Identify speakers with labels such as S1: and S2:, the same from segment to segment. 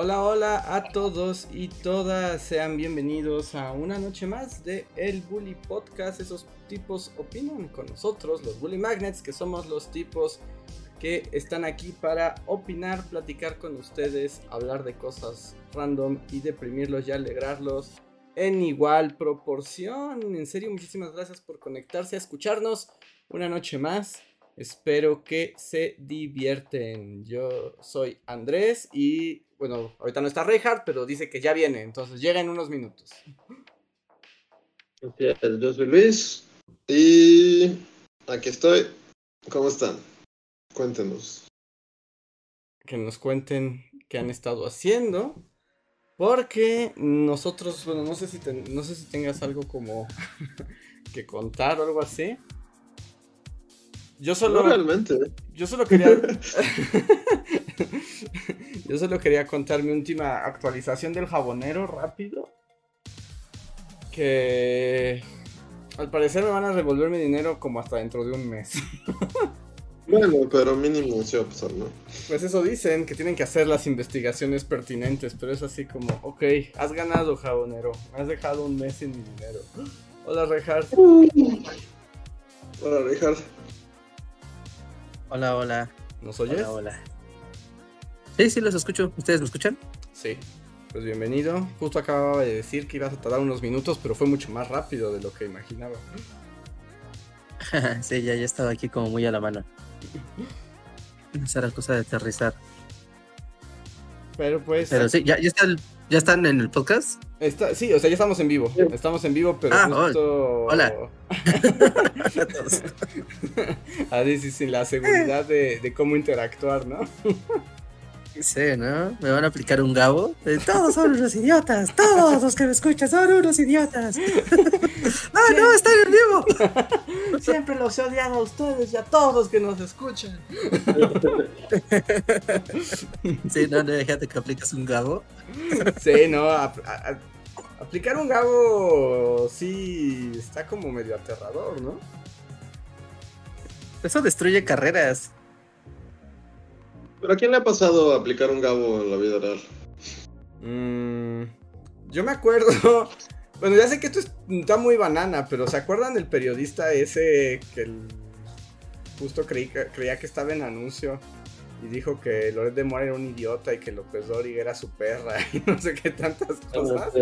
S1: Hola, hola a todos y todas, sean bienvenidos a una noche más de El Bully Podcast. Esos tipos opinan con nosotros, los Bully Magnets, que somos los tipos que están aquí para opinar, platicar con ustedes, hablar de cosas random y deprimirlos y alegrarlos en igual proporción. En serio, muchísimas gracias por conectarse a escucharnos una noche más. Espero que se divierten. Yo soy Andrés y bueno, ahorita no está Reinhardt, pero dice que ya viene, entonces llega en unos minutos.
S2: Yo soy Luis y aquí estoy. ¿Cómo están? Cuéntenos.
S1: Que nos cuenten qué han estado haciendo. Porque nosotros, bueno, no sé si, no sé si tengas algo como que contar o algo así. Yo solo.
S2: realmente.
S1: Yo solo quería. yo solo quería contar mi última actualización del jabonero rápido. Que. Al parecer me van a revolver mi dinero como hasta dentro de un mes.
S2: bueno, pero mínimo se pasar, ¿no?
S1: Pues eso dicen, que tienen que hacer las investigaciones pertinentes, pero es así como, ok, has ganado, jabonero. Has dejado un mes sin mi dinero. Hola, Rehard.
S2: Hola, Rehard.
S3: Hola, hola.
S1: ¿Nos oyes?
S3: Hola, hola. Sí, sí, los escucho. ¿Ustedes me escuchan?
S1: Sí. Pues bienvenido. Justo acababa de decir que ibas a tardar unos minutos, pero fue mucho más rápido de lo que imaginaba.
S3: sí, ya, ya estaba aquí como muy a la mano. Esa era cosa de aterrizar.
S1: Pero pues.
S3: Pero sí, ¿ya, ya, ¿ya están en el podcast?
S1: Está, sí, o sea, ya estamos en vivo. Estamos en vivo, pero
S3: ah,
S1: justo.
S3: Hola.
S1: Así sí, sin la seguridad de, de cómo interactuar, ¿no?
S3: Sí, ¿no? Me van a aplicar un gabo. Todos son unos idiotas. Todos los que me escuchan son unos idiotas. ¡Ah, no! ¡Está en vivo!
S1: Siempre los he odiado a ustedes y a todos los que nos escuchan.
S3: Sí, no, no, déjate que apliques un gabo.
S1: Sí, no. aplicar un gabo sí está como medio aterrador, ¿no?
S3: Eso destruye carreras.
S2: ¿Pero a quién le ha pasado aplicar un gabo en la vida real?
S1: Mm, yo me acuerdo. Bueno, ya sé que esto está muy banana, pero ¿se acuerdan del periodista ese que justo creía que estaba en anuncio y dijo que Loret de Mora era un idiota y que López Dóriga era su perra y no sé qué tantas ah, cosas?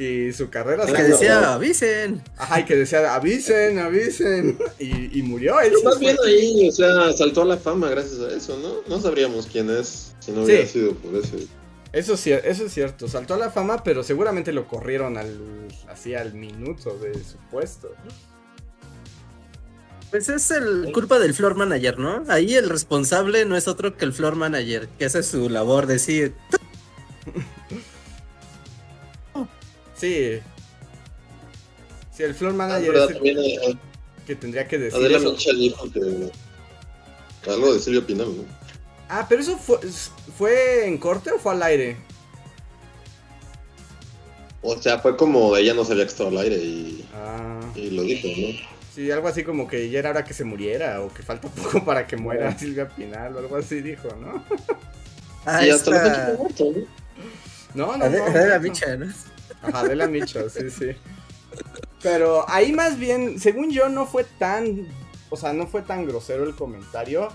S1: Y su carrera
S3: se. Que decía, avisen.
S1: Ajá, y que decía, avisen, avisen. Y, murió él.
S2: más bien ahí, o sea, saltó a la fama gracias a eso, ¿no? No sabríamos quién es si no hubiera sido por ese.
S1: Eso, eso es cierto, saltó a la fama, pero seguramente lo corrieron al, así al minuto de su puesto.
S3: Pues es el culpa del floor manager, ¿no? Ahí el responsable no es otro que el floor manager, que esa es su labor, decir,
S1: Sí. Sí, el floor manager ah, es el eh, que tendría que decir.
S2: Adela dijo que. Algo de Silvio Pinal, ¿no?
S1: Ah, pero eso fue, fue en corte o fue al aire?
S2: O sea, fue como ella no sabía que estaba al aire y, ah. y lo dijo, ¿no?
S1: Sí, algo así como que ya era hora que se muriera o que falta poco para que muera Silvia Pinal o algo así dijo, ¿no?
S2: Ah, y hasta esta... muerto,
S1: ¿no? No, no, no.
S3: Adela Michel, ¿no?
S1: Ajá, de la Micho, sí, sí. Pero ahí más bien, según yo, no fue tan. O sea, no fue tan grosero el comentario.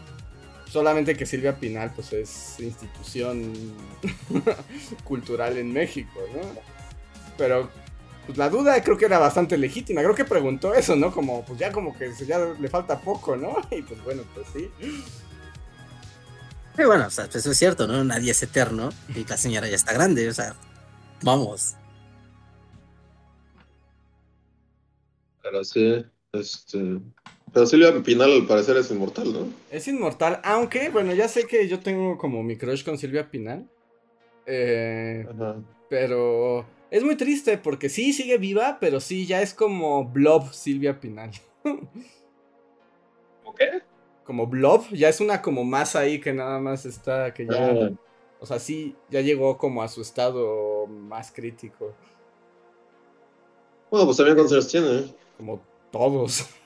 S1: Solamente que Silvia Pinal, pues es institución cultural en México, ¿no? Pero pues, la duda creo que era bastante legítima. Creo que preguntó eso, ¿no? Como, pues ya como que ya le falta poco, ¿no? Y pues bueno, pues sí.
S3: Sí, bueno, pues, eso es cierto, ¿no? Nadie es eterno y la señora ya está grande, o sea, vamos.
S2: Pero sí, este. Pero Silvia Pinal al parecer es inmortal, ¿no?
S1: Es inmortal, aunque, bueno, ya sé que yo tengo como mi crush con Silvia Pinal. Eh, pero es muy triste porque sí sigue viva, pero sí ya es como Blob Silvia Pinal.
S2: ¿Cómo qué?
S1: Como Blob, ya es una como masa ahí que nada más está, que ya...
S2: Ah,
S1: O sea, sí, ya llegó como a su estado más crítico.
S2: bueno, pues también cuántos años tiene.
S1: Como todos.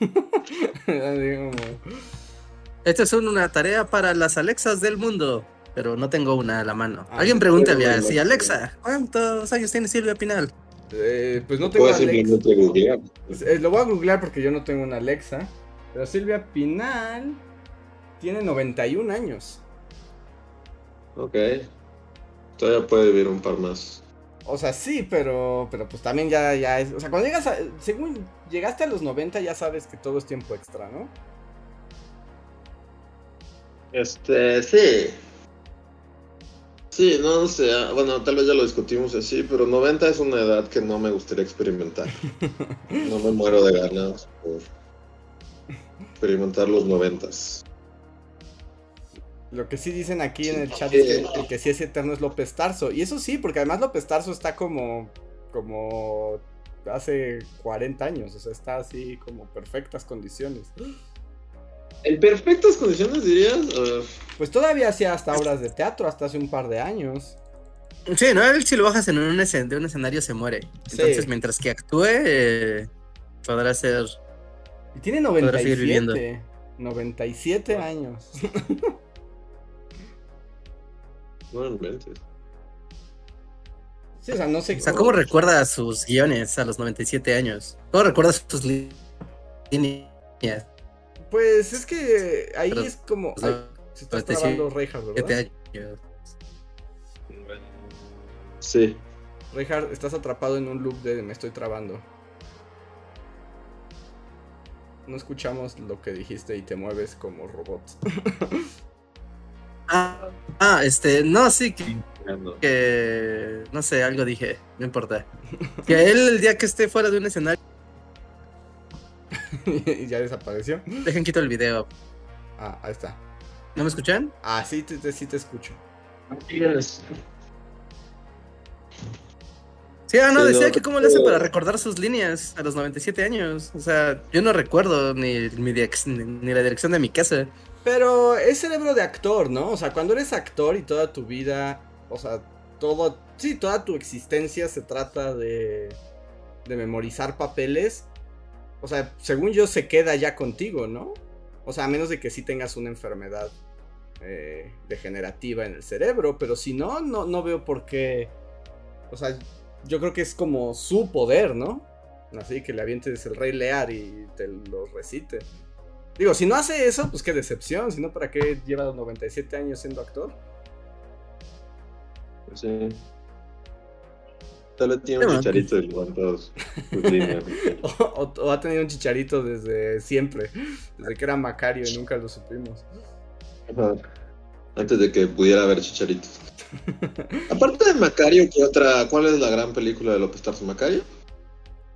S3: Esta es una tarea para las Alexas del mundo, pero no tengo una a la mano.
S1: Ah,
S3: Alguien
S1: sí,
S3: pregúntale
S2: pero-
S3: así, Alexa, ¿cuántos años tiene Silvia Pinal?
S1: Eh, pues no tengo
S2: Puedes
S1: Alexa.
S2: googlear.
S1: Eh, Lo voy a googlear porque yo no tengo una Alexa. Pero Silvia Pinal tiene 91 años.
S2: Ok. Todavía puede vivir un par más.
S1: O sea, sí, pero, pero pues también ya, ya es. O sea, cuando llegas a. Según llegaste a los 90, ya sabes que todo es tiempo extra, ¿no?
S2: Este, sí. Sí, no sé. ah, Bueno, tal vez ya lo discutimos así, pero 90 es una edad que no me gustaría experimentar. No me muero de ganas por experimentar los 90.
S1: Lo que sí dicen aquí en el chat es que el que sí es eterno es López Tarso. Y eso sí, porque además López Tarso está como. como. hace 40 años. O sea, está así como perfectas condiciones.
S2: En perfectas condiciones dirías.
S1: Pues todavía hacía hasta obras de teatro, hasta hace un par de años.
S3: Sí, ¿no? Él si lo bajas en un, escen- de un escenario se muere.
S1: Sí.
S3: Entonces, mientras que actúe, eh, podrá ser...
S1: Y tiene
S3: Podrá seguir viviendo.
S1: 97. 97 años.
S2: no inventes.
S1: Sí, o sea, no sé.
S3: O sea, ¿cómo recuerda sus guiones a los 97 años? ¿Cómo recuerda sus líneas?
S1: Pues es que ahí
S3: Pero-
S1: es como. ay, se está
S3: 97
S1: trabando Reinhardt, ¿verdad?
S3: años.
S2: Sí.
S1: Reinhardt, estás atrapado en un loop de me estoy trabando. No escuchamos lo que dijiste y te mueves como robot.
S3: Ah, ah, este, no, sí, que, que- no sé, algo dije, no importa. Que él el día que esté fuera de un escenario,
S1: y ya desapareció.
S3: dejen quito el video.
S1: Ah, ahí está.
S3: ¿No me escuchan?
S1: Ah, sí te, te- sí te escucho.
S3: Sí, ah, no, decía
S2: no,
S3: que cómo le hace para recordar sus líneas a los 97 años. O sea, yo no recuerdo ni, mi ni la dirección de mi casa.
S1: Pero es cerebro de actor, ¿no? O sea, cuando eres actor y toda tu vida, o sea, todo, sí, toda tu existencia se trata de, de memorizar papeles. O sea, según yo se queda ya contigo, ¿no? O sea, a menos de que sí tengas una enfermedad eh, degenerativa en el cerebro, pero si no, no, no veo por qué. O sea, yo creo que es como su poder, ¿no? Así que le avientes el rey Lear y te lo recite. Digo, si no hace eso, pues qué decepción. Si no, ¿para qué lleva 97 años siendo actor?
S2: Sí. Tal vez tiene un chicharito de sus líneas.
S1: O, o- o ha tenido un chicharito desde siempre. Desde que era Macario y nunca lo supimos.
S2: Antes de que pudiera haber chicharitos. Aparte de Macario, ¿qué otra? ¿Cuál es la gran película de López Tarso? ¿Macario?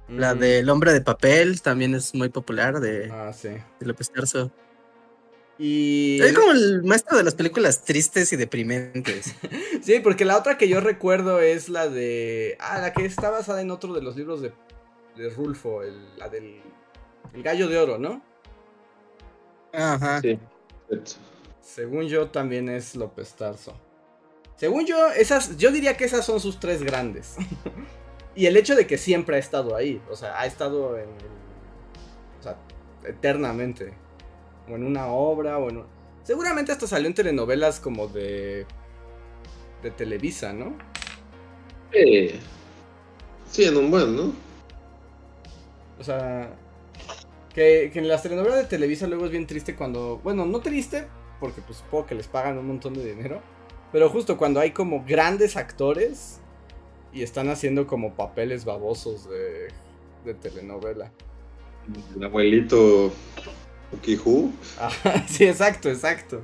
S3: La
S1: Mm.
S3: del hombre de papel también es muy popular de,
S1: Ah, sí.
S3: de López Tarso.
S1: Y.
S3: Es como el maestro de las películas tristes y deprimentes.
S1: Sí, porque la otra que yo recuerdo es la de. Ah, la que está basada en otro de los libros de, de Rulfo, el- la del. El gallo de oro, ¿no?
S3: Ajá.
S2: Sí.
S1: Según yo, también es López Tarso. Según yo, esas, yo diría que esas son sus tres grandes. y el hecho de que siempre ha estado ahí. O sea, ha estado en. o sea, eternamente. O en una obra, o en. un- Seguramente hasta salió en telenovelas como de. de Televisa, ¿no?
S2: Sí. Sí, en un buen, ¿no?
S1: O sea. Que, que en las telenovelas de Televisa luego es bien triste cuando. Bueno, no triste, porque pues supongo que les pagan un montón de dinero. Pero justo cuando hay como grandes actores y están haciendo como papeles babosos de, de telenovela.
S2: El abuelito Ukihu.
S1: Ajá, sí, exacto, exacto.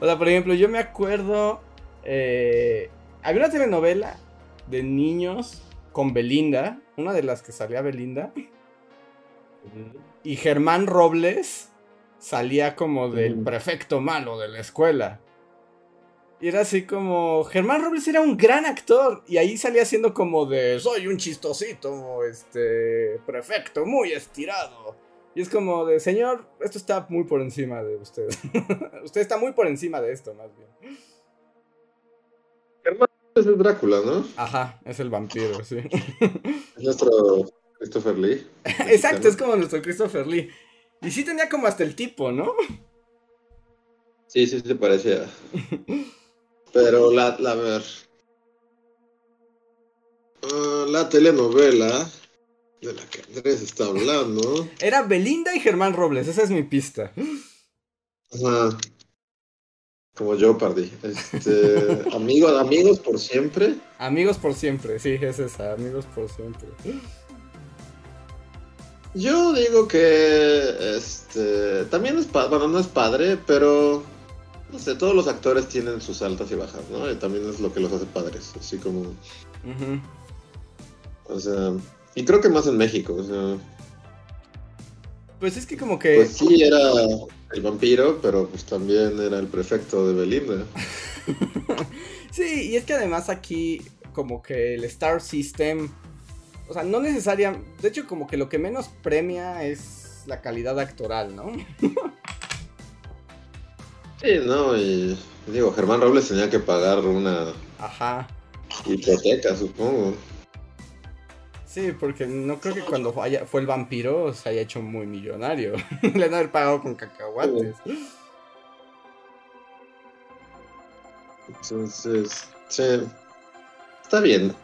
S1: O sea, por ejemplo, yo me acuerdo. eh, había una telenovela de niños con Belinda. Una de las que salía Belinda. Y Germán Robles salía como del prefecto malo de la escuela. Y era así como. Germán Robles era un gran actor. Y ahí salía siendo como de. Soy un chistosito, este. Prefecto, muy estirado. Y es como de, señor, esto está muy por encima de usted. usted está muy por encima de esto, más bien.
S2: Hermano, es el Drácula, ¿no?
S1: Ajá, es el vampiro, sí.
S2: Es nuestro Christopher Lee.
S1: Exacto, es como nuestro Christopher Lee. Y sí tenía como hasta el tipo, ¿no?
S2: Sí, sí, se parecía. Pero la, la ver. Ah, la telenovela de la que Andrés está hablando.
S1: Era Belinda y Germán Robles, esa es mi pista.
S2: Ajá. Como yo, Pardi. Este, amigo, amigos por siempre.
S1: Amigos por siempre, sí, es esa, amigos por siempre.
S2: Yo digo que este también es padre, bueno, no es padre, pero no sé, todos los actores tienen sus altas y bajas, ¿no? Y también es lo que los hace padres, así como, o sea, y creo que más en México, o sea,
S1: Pues es que como que...
S2: pues sí era el vampiro, pero pues también era el prefecto de Belinda.
S1: Sí, y es que además aquí como que el Star System, o sea, no necesariamente, de hecho como que lo que menos premia es la calidad actoral, ¿no?
S2: Sí, ¿no? Y digo, Germán Robles tenía que pagar una
S1: Ajá.
S2: hipoteca, supongo.
S1: Sí, porque no creo que cuando haya- fue el vampiro se haya hecho muy millonario. Le han haber pagado con cacahuates.
S2: Entonces, sí, está bien.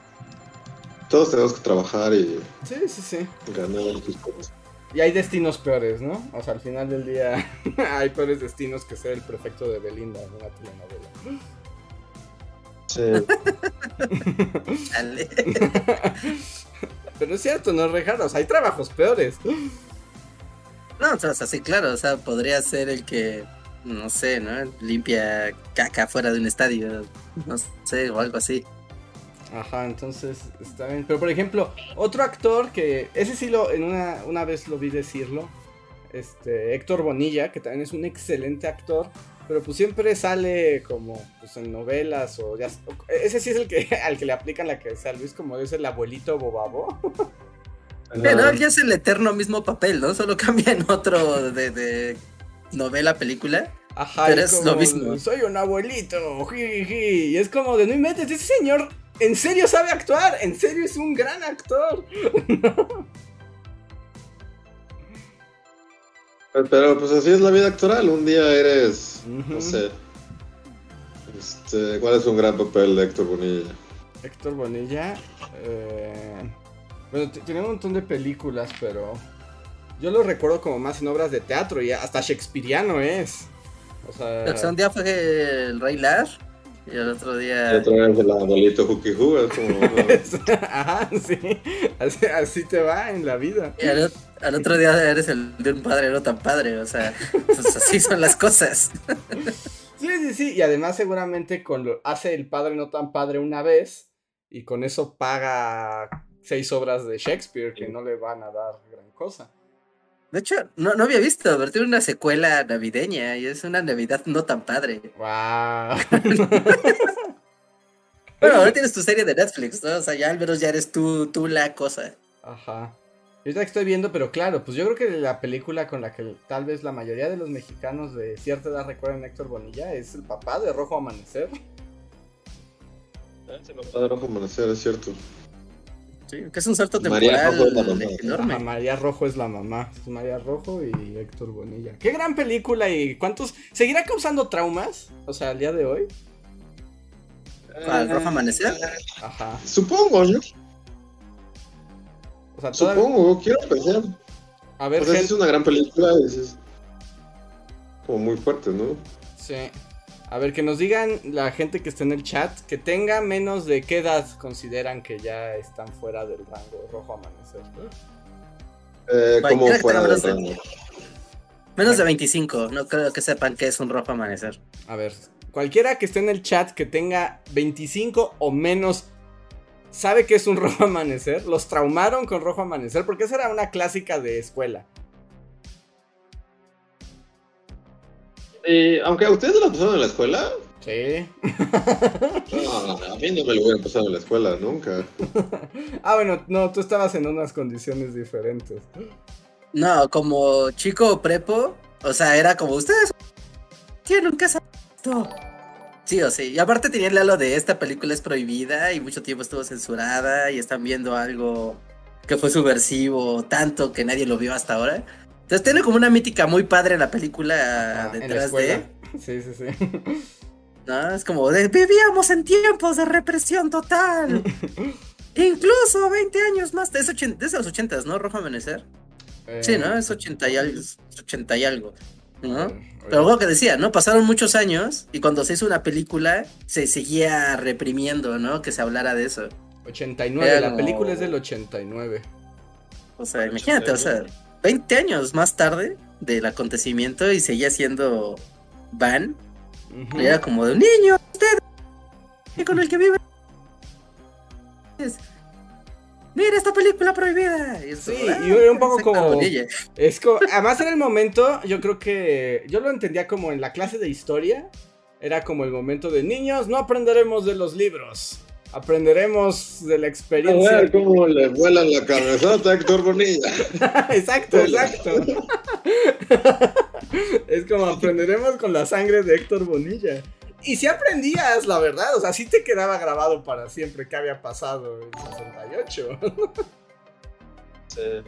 S2: Todos tenemos que trabajar y
S1: Sí, sí, sí.
S2: ganar sus cosas.
S1: Y hay destinos peores, ¿no? O sea, al final del día hay peores destinos que ser el prefecto de Belinda en una telenovela.
S2: Sí.
S3: Dale.
S1: Pero es cierto, no rejar, o sea, hay trabajos peores.
S3: No, o sea, sí, claro, o sea, podría ser el que, no sé, ¿no? Limpia caca fuera de un estadio, no sé, o algo así.
S1: Ajá, entonces está bien. Pero por ejemplo, otro actor que, ese sí lo, en una, una vez lo vi decirlo, este, Héctor Bonilla, que también es un excelente actor, pero pues siempre sale como pues en novelas o ya, ese sí es el que, al que le aplican la que sea Luis, como es el abuelito bobabo.
S3: Pero ya es el eterno mismo papel, ¿no? Solo cambia en otro de, de novela, película.
S1: Ajá,
S3: Pero es
S1: como,
S3: lo mismo.
S1: Soy un abuelito, jiji, y es como de no inventes, ese señor en serio sabe actuar, en serio es un gran actor.
S2: Pero pues así es la vida actoral. Un día eres, no sé. Este, ¿Cuál es un gran papel de Héctor Bonilla?
S1: Héctor Bonilla. eh, bueno, tiene un montón de películas, pero yo lo recuerdo como más en obras de teatro y hasta shakespeariano es. O
S3: sea, día fue el Rey Lar y el otro
S2: Y
S3: día...
S2: otra vez el abuelito Juki Ju, es como. no.
S1: ajá, sí, así, así te va en la vida.
S3: y al otro día eres el de un padre no tan padre, o sea, pues así son las cosas.
S1: Sí, sí, sí, y además seguramente con lo, hace el padre no tan padre una vez y con eso paga seis obras de Shakespeare que no le van a dar gran cosa.
S3: De hecho, no, no había visto, pero tiene una secuela navideña y es una Navidad no tan padre.
S1: ¡Wow!
S3: Bueno, ahora tienes tu serie de Netflix, ¿no? O sea, ya al menos ya eres tú, tú la cosa.
S1: Ajá. Ahorita que estoy viendo, pero claro, pues yo creo que la película con la que tal vez la mayoría de los mexicanos de cierta edad recuerdan a Héctor Bonilla es el papá de Rojo Amanecer.
S2: Padre Rojo Amanecer, es cierto.
S3: Sí, que es un salto
S2: María
S3: temporal
S2: Rojo es la mamá.
S3: enorme.
S1: Ajá, María Rojo es la mamá. Es María Rojo y Héctor Bonilla. Qué gran película y cuántos... ¿Seguirá causando traumas? O sea, al día de hoy.
S3: ¿Cuál, Rojo Amanecer?
S1: Ajá.
S2: Supongo, ¿no?
S1: O sea, todavía...
S2: Supongo, quiero pensar.
S1: A ver,
S2: O sea, sí
S1: gente...
S2: es una gran película, es, es como muy fuerte, ¿no?
S1: Sí. A ver, que nos digan la gente que está en el chat que tenga menos de qué edad consideran que ya están fuera del rango rojo amanecer.
S2: Eh, como fuera del
S3: menos de-
S2: rango.
S3: Menos de 25, no creo que sepan que es un Rojo Amanecer.
S1: A ver, cualquiera que esté en el chat que tenga 25 o menos sabe que es un rojo amanecer. Los traumaron con rojo amanecer porque esa era una clásica de escuela.
S2: Eh, aunque a ustedes la pasaron en la escuela,
S1: Sí.
S2: no, a mí no me lo hubieran pasado en la escuela, nunca.
S1: Ah, bueno, no, tú estabas en unas condiciones diferentes.
S3: No, como chico prepo, o sea, era como ustedes tienen que saber esto. Sí o sí. Y aparte tenía el halo de esta película es prohibida y mucho tiempo estuvo censurada y están viendo algo que fue subversivo, tanto que nadie lo vio hasta ahora. Entonces tiene como una mítica muy padre la película
S1: Ah, la
S3: detrás de.
S1: Sí, sí, sí.
S3: ¿no? Es como de, vivíamos en tiempos de represión total. Incluso 20 años más. Es, ochen- es de los 80, ¿no? Rojo Amanecer. Sí, ¿no? Es 80 y algo. es 80 y algo. ¿no?
S1: Eh,
S3: Pero lo que decía, ¿no? Pasaron muchos años y cuando se hizo una película se seguía reprimiendo, ¿no? Que se hablara de eso.
S1: 89,
S3: Era
S1: la
S3: como-
S1: película es del 89.
S3: O sea, imagínate, o sea, 20 años más tarde del acontecimiento y seguía siendo Van. Era como de un niño, usted, y con el que vive. Mira esta película prohibida. Y es
S1: Sí, y un poco
S3: Héctor
S1: como-. Es como, además en el momento, yo creo que yo lo entendía como en la clase de historia. Era como el momento de niños, no aprenderemos de los libros. Aprenderemos de la
S2: A
S1: experiencia.
S2: ver cómo le vuelan la cabezota a Héctor Bonilla.
S1: exacto, exacto. es como aprenderemos con la sangre de Héctor Bonilla. Y si aprendías, la verdad, o sea, sí te quedaba grabado para siempre qué había pasado en 68.
S2: Sí.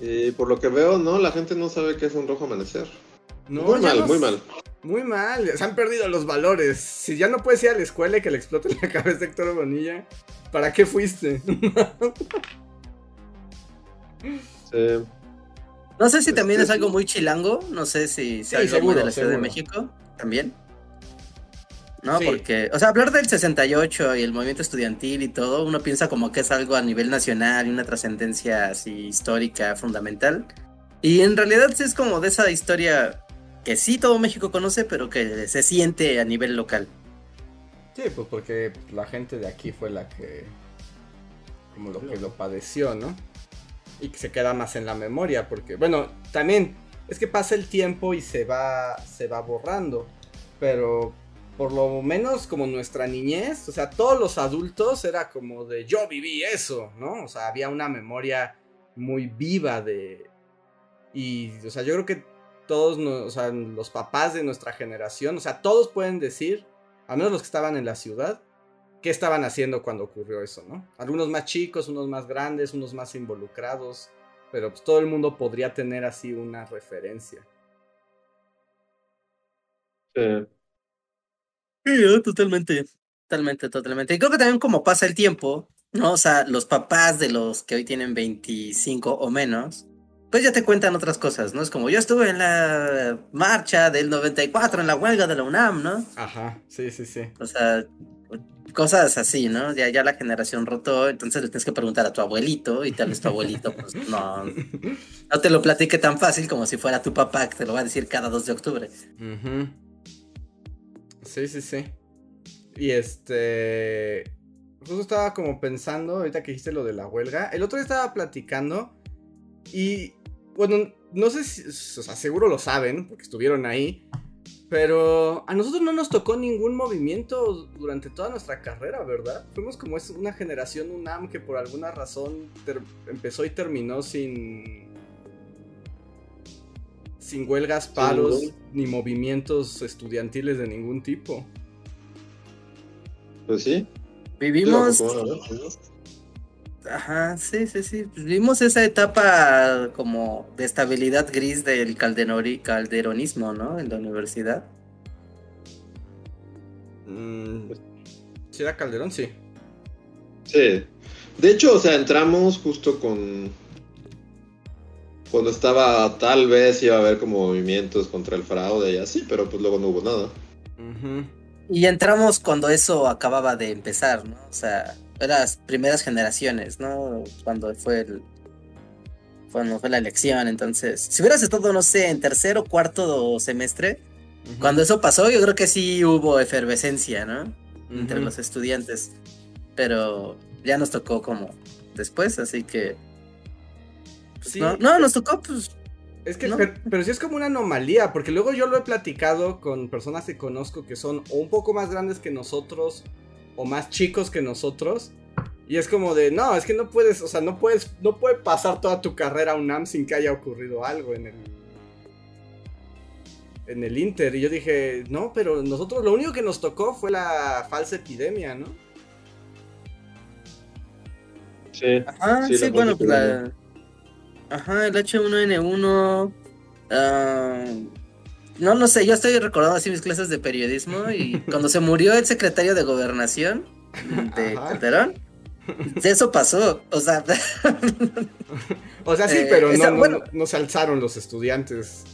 S2: Y por lo que veo, no, la gente no sabe qué es un rojo amanecer.
S1: No,
S2: muy mal,
S1: no
S2: muy mal.
S1: Muy mal, se han perdido los valores. Si ya no puedes ir a la escuela y que le explote la cabeza a Héctor Bonilla, ¿para qué fuiste?
S2: Sí.
S3: No sé si también
S2: Este,
S3: es algo muy chilango. No sé si, si
S1: Sí,
S3: algo muy
S1: seguro,
S3: de la Ciudad de. México también. No,
S1: Sí.
S3: porque, o sea, hablar del 68 y el movimiento estudiantil y todo, uno piensa como que es algo a nivel nacional y una trascendencia así histórica fundamental. Y en realidad sí es como de esa historia que sí todo México conoce, pero que se siente a nivel local.
S1: Sí, pues porque la gente de aquí fue la que. como lo que lo padeció, ¿no? Y que se queda más en la memoria, porque, bueno, también es que pasa el tiempo y se va, se va borrando, pero por lo menos como nuestra niñez, o sea, todos los adultos era como de yo viví eso, ¿no? O sea, había una memoria muy viva de... Y, o sea, yo creo que todos, no- o sea, los papás de nuestra generación, o sea, todos pueden decir, al menos los que estaban en la ciudad, qué estaban haciendo cuando ocurrió eso, ¿no? Algunos más chicos, unos más grandes, unos más involucrados, pero pues todo el mundo podría tener así una referencia.
S2: Sí.
S3: Totalmente. Totalmente, totalmente. Y creo que también como pasa el tiempo, ¿no? O sea, los papás de los que hoy tienen 25 o menos, pues ya te cuentan otras cosas, ¿no? Es como yo estuve en la marcha del 94, en la huelga de la UNAM, ¿no?
S1: Ajá, sí, sí, sí.
S3: O sea, cosas así, ¿no? Ya, ya la generación rotó, entonces le tienes que preguntar a tu abuelito y tal vez tu abuelito, pues no, no te lo platique tan fácil como si fuera tu papá que te lo va a decir cada 2 de octubre.
S1: Ujú. Sí, sí, sí. Y este. Justo estaba como pensando, ahorita que dijiste lo de la huelga. El otro día estaba platicando. Y. Bueno, no sé si. O sea, seguro lo saben, porque estuvieron ahí. Pero a nosotros no nos tocó ningún movimiento durante toda nuestra carrera, ¿verdad? Fuimos como es una generación UNAM que por alguna razón empezó y terminó sin. Sin huelgas, paros,
S2: ningún-
S1: ni movimientos estudiantiles de ningún tipo.
S2: Pues sí.
S3: Vivimos Ajá, sí, sí, sí. Pues vimos esa etapa como de estabilidad gris del calderori- calderonismo, ¿no? En la universidad.
S1: Mm, ¿Sí era Calderón? Sí.
S2: Sí. De hecho, o sea, entramos justo con. Cuando estaba, tal vez iba a haber como movimientos contra el fraude y así, pero pues luego no hubo nada.
S3: Y entramos cuando eso acababa de empezar, ¿no? O sea, eran las primeras generaciones, ¿no? Cuando fue el. Cuando fue la elección, entonces. Si hubieras estado, no sé, en tercero o cuarto semestre, cuando eso pasó, yo creo que sí hubo efervescencia, ¿no? Entre los estudiantes. Pero ya nos tocó como después, así que. pues,
S1: Sí.
S3: no, no, nos tocó, pues.
S1: Es que,
S3: ¿no?
S1: pero, pero sí es como una anomalía, porque luego yo lo he platicado con personas que conozco que son o un poco más grandes que nosotros o más chicos que nosotros. Y es como de, no, es que no puedes, o sea, no puedes, no puede pasar toda tu carrera a UNAM sin que haya ocurrido algo en el en el Inter. Y yo dije, no, pero nosotros lo único que nos tocó fue la falsa epidemia, ¿no?
S2: Sí.
S3: Ajá, sí,
S2: Sí, la
S3: bueno, pues la... Ajá, el H1N1... ah, no, no sé, yo estoy recordando así mis clases de periodismo y cuando se murió el secretario de gobernación de
S1: Ajá.
S3: Calderón, eso pasó, o sea,
S1: O sea, sí,
S3: Eh,
S1: pero no,
S3: esa-
S1: no,
S3: bueno.
S1: no- no se alzaron los estudiantes.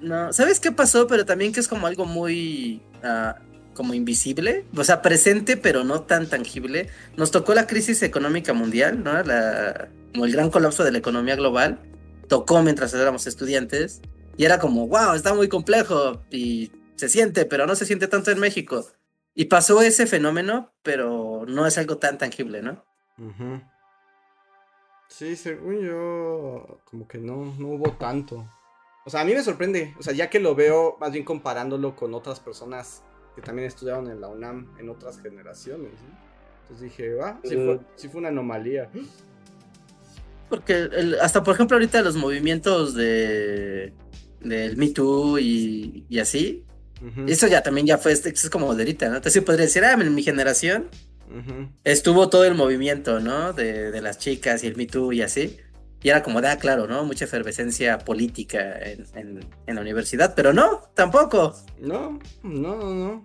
S3: no, ¿sabes qué pasó? Pero también que es como algo muy... ah, como invisible, o sea, presente pero no tan tangible. Nos tocó la crisis económica mundial, ¿no? La, como el gran colapso de la economía global. Tocó mientras éramos estudiantes y era como, wow, está muy complejo y se siente, pero no se siente tanto en México. Y pasó ese fenómeno, pero no es algo tan tangible, ¿no?
S1: Sí, según yo, como que no, no hubo tanto. O sea, a mí me sorprende, o sea, ya que lo veo, más bien comparándolo con otras personas que también estudiaron en la UNAM en otras generaciones. Entonces dije, ah, sí fue,
S2: Ujú.
S1: sí fue una anomalía.
S3: Porque el- hasta por ejemplo ahorita los movimientos de del Me Too y, y así,
S1: Ujú,
S3: Eso ya también ya fue, es como de ahorita, ¿no? Entonces podría decir, ah, en mi generación estuvo todo el movimiento, ¿no? De, de las chicas y el Me Too y así. Y era como, ah, claro, ¿no? Mucha efervescencia política en, en- en la universidad, pero no, tampoco.
S1: No, no, no, no.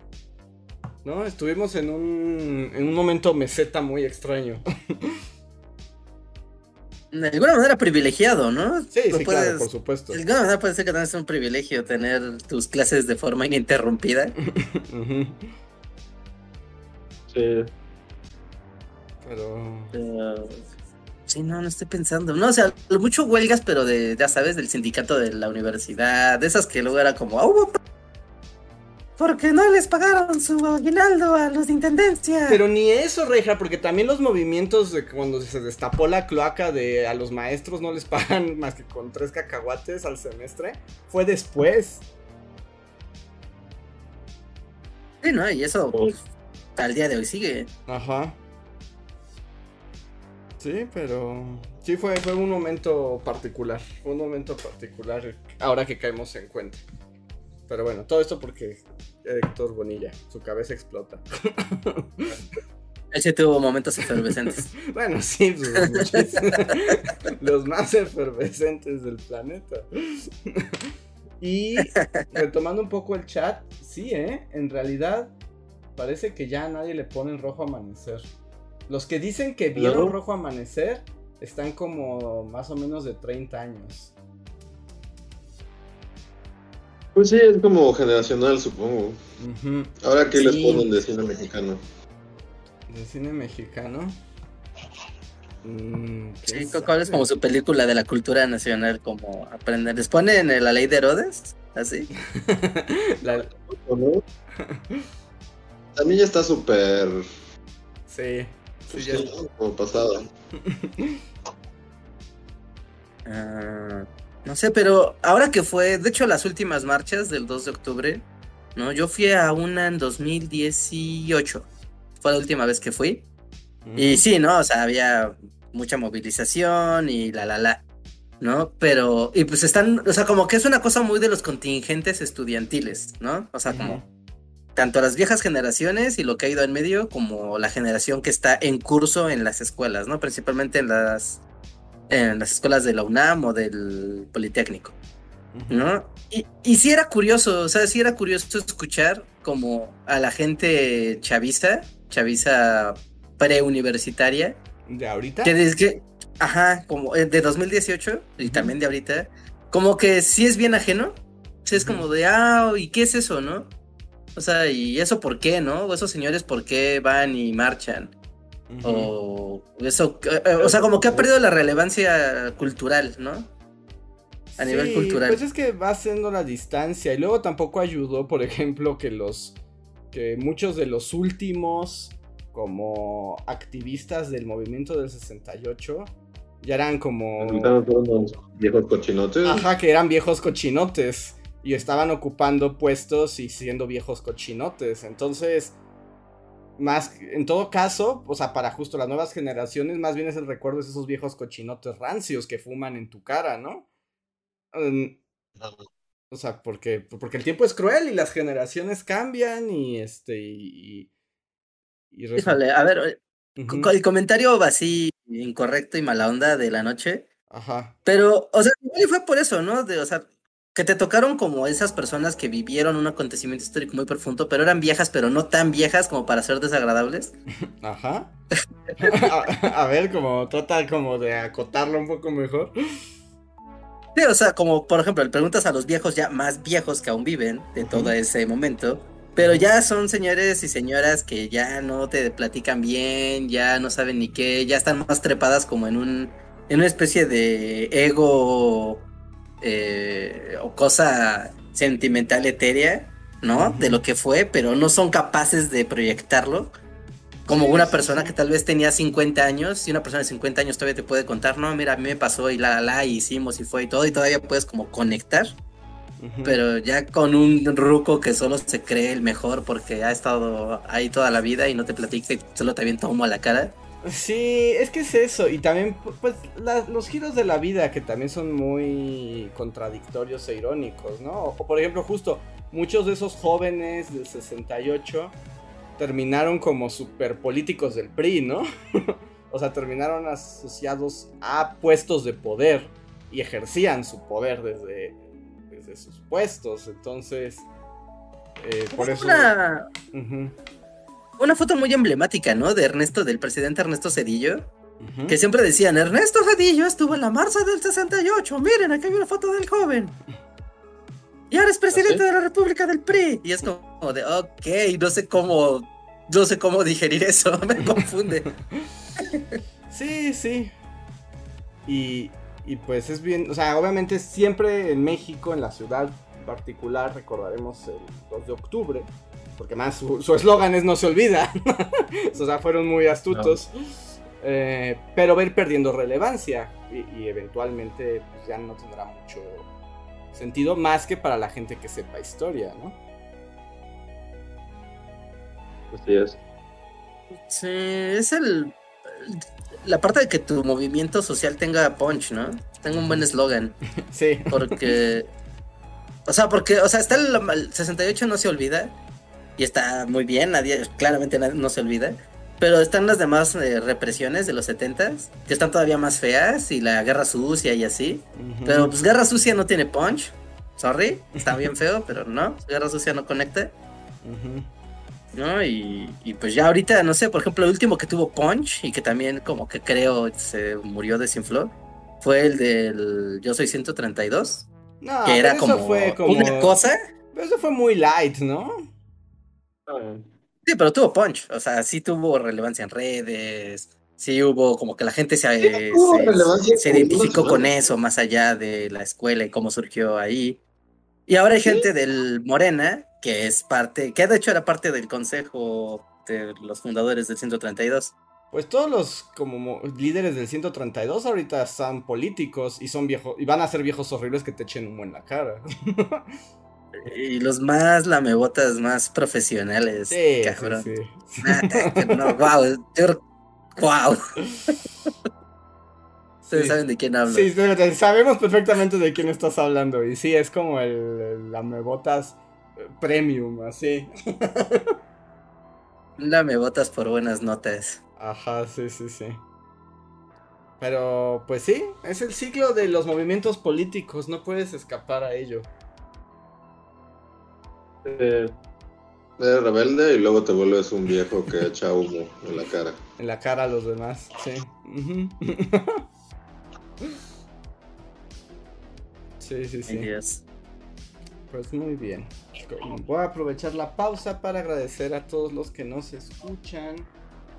S1: No, estuvimos en un, en un momento meseta muy extraño.
S3: De alguna manera privilegiado, ¿no?
S1: Sí, sí,
S3: puedes-
S1: claro, por supuesto.
S3: De alguna manera puede ser que también es un privilegio tener tus clases de forma ininterrumpida.
S2: Sí.
S1: Pero...
S3: Pero, sí, no, no estoy pensando. No, o sea, mucho huelgas, pero de, ya sabes, del sindicato de la universidad, de esas que luego era como, "Ah, hubo porque no les pagaron su aguinaldo a los de intendencia.
S1: Pero ni eso, Reja, porque también los movimientos de cuando se destapó la cloaca de a los maestros no les pagan más que con tres cacahuates al semestre, fue después.
S3: Sí, ¿no? Y eso pues, al día de hoy sigue.
S1: Ajá. Sí, pero sí fue, fue un momento particular, un momento particular ahora que caemos en cuenta. Pero bueno, todo esto porque Héctor Bonilla, su cabeza explota.
S3: Sí tuvo momentos efervescentes.
S1: Bueno, sí, pues, los más efervescentes del planeta. Y retomando un poco el chat, sí, ¿eh? En realidad parece que ya a nadie le ponen rojo amanecer. Los que dicen que vieron rojo amanecer están como más o menos de 30 años.
S2: Pues sí, es como generacional, supongo. Ahora que les
S3: Sí.
S2: ponen de cine mexicano.
S1: ¿De cine mexicano? Mm, ¿quién
S3: Sí, ¿Cuál es como su película de la cultura nacional? Como aprender. ¿Les ponen la ley de Herodes? Así.
S1: La-
S2: ¿O no? También ya está súper.
S1: Sí, sí, ya-
S2: como pasada.
S3: Ah, no sé, pero ahora que fue, de hecho, las últimas marchas del 2 de octubre, ¿no? Yo fui a una en 2018. Fue la última vez que fui. Y sí, ¿no? O sea, había mucha movilización y la, la, la, ¿no? Pero, y pues están, o sea, como que es una cosa muy de los contingentes estudiantiles, ¿no? O sea, como tanto las viejas generaciones y lo que ha ido en medio, como la generación que está en curso en las escuelas, ¿no? Principalmente en las, en las escuelas de la UNAM o del Politécnico. ¿no? Y, y sí era curioso, o sea, sí era curioso escuchar como a la gente chaviza, chaviza preuniversitaria,
S1: ¿De ahorita?
S3: que desde que, ajá, como eh, de 2018 y también de ahorita, como que sí es bien ajeno, sí es como de, ah, ¿y qué es eso, no? O sea, ¿y eso por qué, no? O esos señores por qué van y marchan, O eso, eh, eh, o sea, como que ha perdido la relevancia cultural, ¿no? a nivel cultural.
S1: Pues es que va haciendo la distancia. Y luego tampoco ayudó, por ejemplo, que los. que muchos de los últimos como activistas del movimiento del 68 ya eran como.
S2: Viejos cochinotes.
S1: Ajá, que eran viejos cochinotes. Y estaban ocupando puestos y siendo viejos cochinotes. Entonces. Más, en todo caso, o sea, para justo las nuevas generaciones, más bien es el recuerdo de esos viejos cochinotes rancios que fuman en tu cara, ¿no? O sea, porque, porque el tiempo es cruel y las generaciones cambian y este, y...
S3: y, a ver, el comentario así incorrecto y mala onda de la noche.
S1: Ajá.
S3: Pero, o sea, fue por eso, ¿no? De, o sea, que te tocaron como esas personas que vivieron un acontecimiento histórico muy profundo, pero eran viejas, pero no tan viejas como para ser desagradables.
S1: Ajá. a, ver, como trata como de acotarlo un poco mejor.
S3: Sí, o sea, como por ejemplo, le preguntas a los viejos ya más viejos que aún viven de todo ese momento, pero ya son señores y señoras que ya no te platican bien, ya no saben ni qué, ya están más trepadas como en un en una especie de ego eh, o cosa sentimental etérea, ¿no? De lo que fue, pero no son capaces de proyectarlo. Como una persona que tal vez tenía 50 años y una persona de 50 años todavía te puede contar, no, mira, a mí me pasó y la, la, la, hicimos y fue y todo, y todavía puedes como conectar. Pero ya con un ruco que solo se cree el mejor porque ha estado ahí toda la vida y no te platica y solo te avienta humo a la cara.
S1: Sí, es que es eso. Y también, pues, los giros de la vida que también son muy contradictorios e irónicos, ¿no? O, por ejemplo, justo, muchos de esos jóvenes del 68 terminaron como super políticos del PRI, ¿no? o sea, terminaron asociados a puestos de poder y ejercían su poder desde, desde sus puestos. Entonces, eh, por eso
S3: una foto muy emblemática, ¿no? De Ernesto, del presidente Ernesto Cedillo. Que siempre decían, Ernesto Cedillo estuvo en la marcha del 68. Miren, aquí hay una foto del joven. Y ahora es presidente ¿Ah, de la República del PRI. Y es como de, ok, no sé cómo, no sé cómo digerir eso, me confunde.
S1: sí, sí. Y, y pues es bien, o sea, obviamente siempre en México, en la ciudad particular, recordaremos el 2 de octubre porque más su eslogan es no se olvida. o sea, fueron muy astutos. Eh, pero ver perdiendo relevancia y, eventualmente pues, ya no tendrá mucho sentido más que para la gente que sepa historia, ¿no?
S2: Así es.
S3: Sí, es el la parte de que tu movimiento social tenga punch, ¿no? Tenga un buen eslogan.
S1: sí.
S3: Porque o sea, porque o sea, está el, el 68 no se olvida y está muy bien, nadie, claramente no se olvida. Pero están las demás eh, represiones de los 70 que están todavía más feas y la guerra sucia y así. Pero pues guerra sucia no tiene punch. Sorry, está bien feo, pero no, guerra sucia no conecta. ¿No? Y, y, pues ya ahorita, no sé, por ejemplo, el último que tuvo punch y que también como que creo se murió, desinfló, fue el del Yo Soy 132. No, que era como, fue como una cosa.
S1: Pero eso fue muy light, ¿no?
S3: Sí, pero tuvo punch, o sea, sí tuvo relevancia en redes, sí hubo como que la gente se, se, identificó con eso más allá de la escuela y cómo surgió ahí. Y ahora hay gente del Morena que es parte, que de hecho era parte del consejo de los fundadores del 132.
S1: Pues todos los como líderes del 132 ahorita son políticos y son viejos y van a ser viejos horribles que te echen humo en la cara.
S3: Y los más lamebotas más profesionales. Sí, cabrón. Sí, sí. no, wow. wow. Ustedes saben de quién hablo.
S1: Sí, sabemos perfectamente de quién estás hablando. Y sí, es como el, lamebotas premium, así.
S3: Lamebotas por buenas notas.
S1: Ajá, sí, sí, sí. Pero, pues sí, es el ciclo de los movimientos políticos, no puedes escapar a ello.
S2: Eh, eres rebelde y luego te vuelves un viejo que echa humo en la cara.
S1: En la cara a los demás, sí. sí, sí, sí. Pues muy bien. Voy a aprovechar la pausa para agradecer a todos los que nos escuchan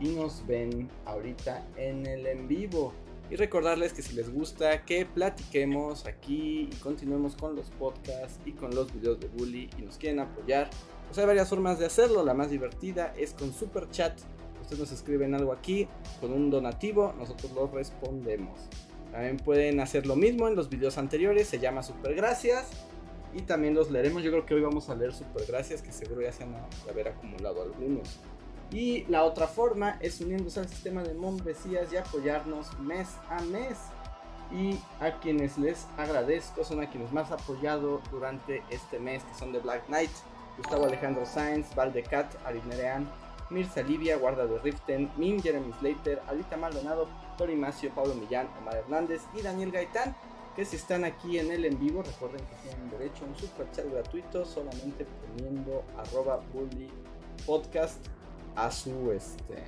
S1: y nos ven ahorita en el en vivo. Y recordarles que si les gusta que platiquemos aquí y continuemos con los podcasts y con los videos de Bully y nos quieren apoyar, pues hay varias formas de hacerlo. La más divertida es con super chat. Ustedes nos escriben algo aquí con un donativo, nosotros lo respondemos. También pueden hacer lo mismo en los videos anteriores, se llama super gracias. Y también los leeremos. Yo creo que hoy vamos a leer super gracias, que seguro ya se han haber acumulado algunos. Y la otra forma es uniéndose al sistema de membresías y apoyarnos mes a mes. Y a quienes les agradezco son a quienes más apoyado durante este mes, que son de Black Knight, Gustavo Alejandro Sainz, Valdecat, Arisnerean, Mirza Livia, Guarda de Riften, Min, Jeremy Slater, Alita Maldonado, Tori Macio, Pablo Millán, Omar Hernández y Daniel Gaitán. Que si están aquí en el en vivo, recuerden que tienen derecho a un super chat gratuito solamente poniendo arroba bully podcast a su este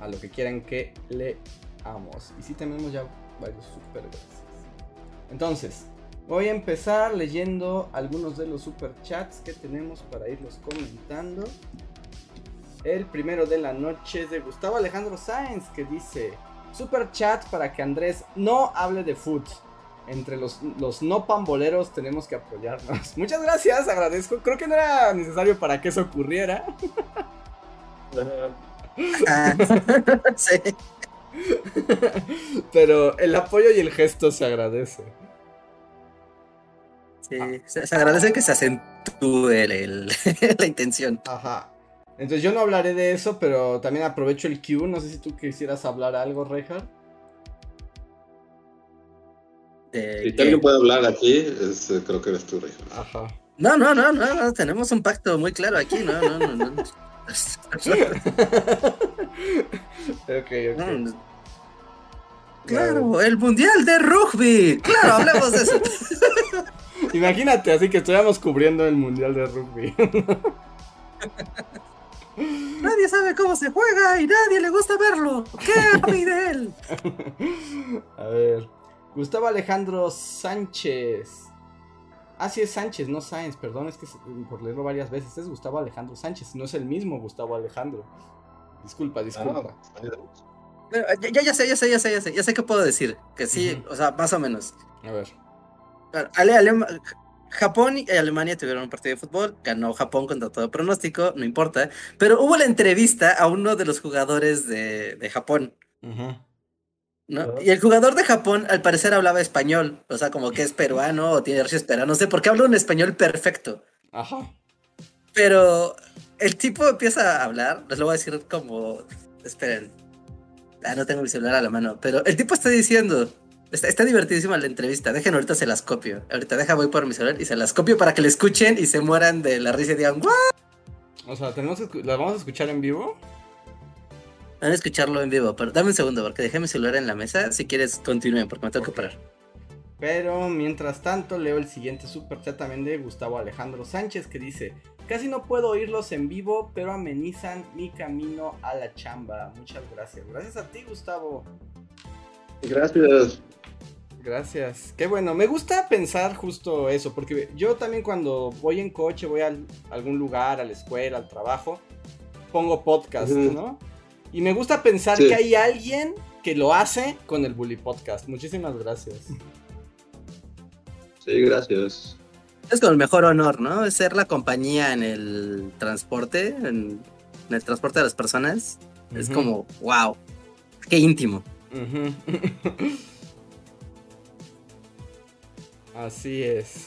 S1: a lo que quieran que leamos. Y si tenemos ya varios super gracias. Entonces, voy a empezar leyendo algunos de los super chats que tenemos para irlos comentando. El primero de la noche es de Gustavo Alejandro Sáenz que dice: Super chat para que Andrés no hable de foot. Entre los, los no pamboleros tenemos que apoyarnos. Muchas gracias, agradezco. Creo que no era necesario para que eso ocurriera.
S3: Ah, sí.
S1: Pero el apoyo y el gesto se agradece.
S3: Sí, se, se agradece que se acentúe el- el- la intención.
S1: Ajá. Entonces yo no hablaré de eso, pero también aprovecho el Q. No sé si tú quisieras hablar algo, Reinhardt.
S3: De
S2: Si
S3: que-
S2: alguien puede hablar aquí, es, eh, creo que eres tú, Rey.
S1: Ajá.
S3: No, no, no, no, no, tenemos un pacto muy claro aquí, no, no, no, no.
S1: ok, ok.
S3: Mm. Claro, el mundial de rugby. Claro, hablemos de eso.
S1: Imagínate, así que estuviéramos cubriendo el Mundial de Rugby.
S3: Nadie sabe cómo se juega y nadie le gusta verlo. ¿Qué él?
S1: A ver. Gustavo Alejandro Sánchez. Ah, sí es Sánchez, no Sáenz, perdón, es que es- por leerlo varias veces es Gustavo Alejandro Sánchez, no es el mismo Gustavo Alejandro. Disculpa, disculpa.
S3: Bueno, ya, ya- ya sé, ya sé, ya sé, ya sé, ya sé qué puedo decir. Que sí, o sea, más o menos.
S1: A ver.
S3: Ale- Alema- Japón y Alemania tuvieron un partido de fútbol, ganó Japón contra todo pronóstico, no importa, pero hubo la entrevista a uno de los jugadores de, de Japón,
S1: Ujú.
S3: ¿No? Y el jugador de Japón al parecer hablaba español, o sea, como que es peruano o tiene raíces peruanas, no sé, porque habla un español perfecto,
S1: Ajá.
S3: pero el tipo empieza a hablar, les lo voy a decir como, esperen, ah, no tengo mi celular a la mano, pero el tipo está diciendo... Está, está divertidísima la entrevista. Dejen ahorita se las copio. Ahorita deja voy por mi celular y se las copio para que le escuchen y se mueran de la risa y digan, ¿What?
S1: O sea, tenemos que ¿la vamos a escuchar en vivo?
S3: Van a escucharlo en vivo, pero dame un segundo porque dejé mi celular en la mesa. Si quieres, continúen porque me tengo que parar.
S1: Pero mientras tanto leo el siguiente super chat también de Gustavo Alejandro Sánchez que dice, casi no puedo oírlos en vivo, pero amenizan mi camino a la chamba. Muchas gracias. Gracias a ti, Gustavo.
S2: Gracias.
S1: Gracias. Qué bueno. Me gusta pensar justo eso, porque yo también cuando voy en coche, voy a algún lugar, a la escuela, al trabajo, pongo podcast. ¿no? Y me gusta pensar
S2: Sí.
S1: que hay alguien que lo hace con el Bully Podcast. Muchísimas gracias.
S2: Sí, gracias.
S3: Es como el mejor honor, ¿no? Es ser la compañía en el transporte, en, en el transporte de las personas. Es como, wow, qué íntimo.
S1: Así es.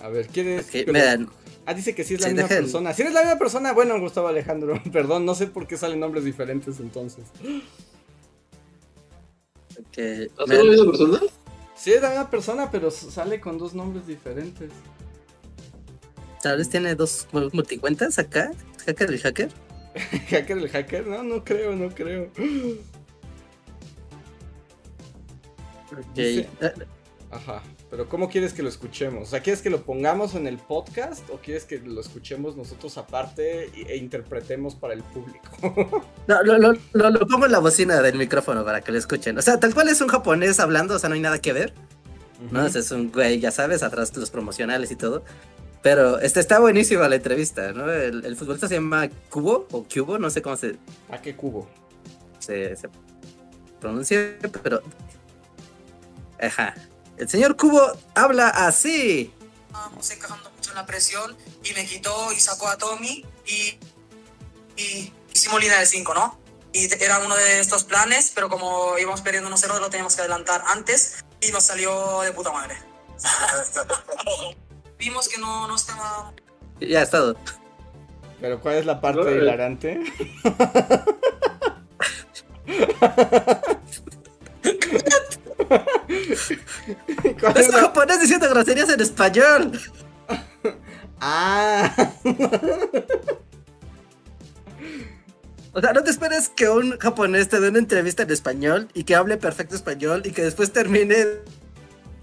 S1: A ver, ¿quién es?
S3: Ok,
S1: Pero-
S3: vean.
S1: Ah, dice que sí es la
S3: Sí,
S1: misma
S3: dejen.
S1: persona. Si eres la misma persona, bueno, Gustavo Alejandro. Perdón, no sé por qué salen nombres diferentes entonces.
S3: Que,
S2: ¿Has
S3: vean,
S2: sido la misma persona?
S1: Sí, es la misma persona, pero sale con dos nombres diferentes.
S3: Tal vez tiene dos mul- multicuentas acá. Hacker el hacker.
S1: ¿Hacker el hacker? No, no creo, no creo.
S3: Ok,
S1: Dice-
S3: eh,
S1: Ajá. Pero ¿cómo quieres que lo escuchemos? O sea, ¿quieres que lo pongamos en el podcast o quieres que lo escuchemos nosotros aparte e interpretemos para el público?
S3: No, lo, lo, lo- lo pongo en la bocina del micrófono para que lo escuchen. O sea, tal cual es un japonés hablando, o sea, no hay nada que ver. ¿no? O sea, es un güey, ya sabes, atrás los promocionales y todo. Pero este, está buenísima la entrevista, ¿no? El, el futbolista se llama Cubo o Cubo, no sé cómo se,
S1: ¿A qué cubo?
S3: se, se pronuncia, pero... Ajá. El señor Cubo habla así.
S4: estábamos encajando mucho en la presión y me quitó y sacó a Tommy y, y hicimos línea de 5, ¿no? Y era uno de estos planes, pero como íbamos perdiendo 1-0 lo teníamos que adelantar antes y nos salió de puta madre. Vimos que no, no estaba...
S3: Ya es todo.
S1: Pero ¿cuál es la parte
S2: No, eh.
S1: hilarante? ¿Cuál
S3: Es
S1: es
S3: un
S1: la-
S3: japonés diciendo groserías en español.
S1: Ah,
S3: O sea, no te esperes que un japonés te dé una entrevista en español y que hable perfecto español y que después termine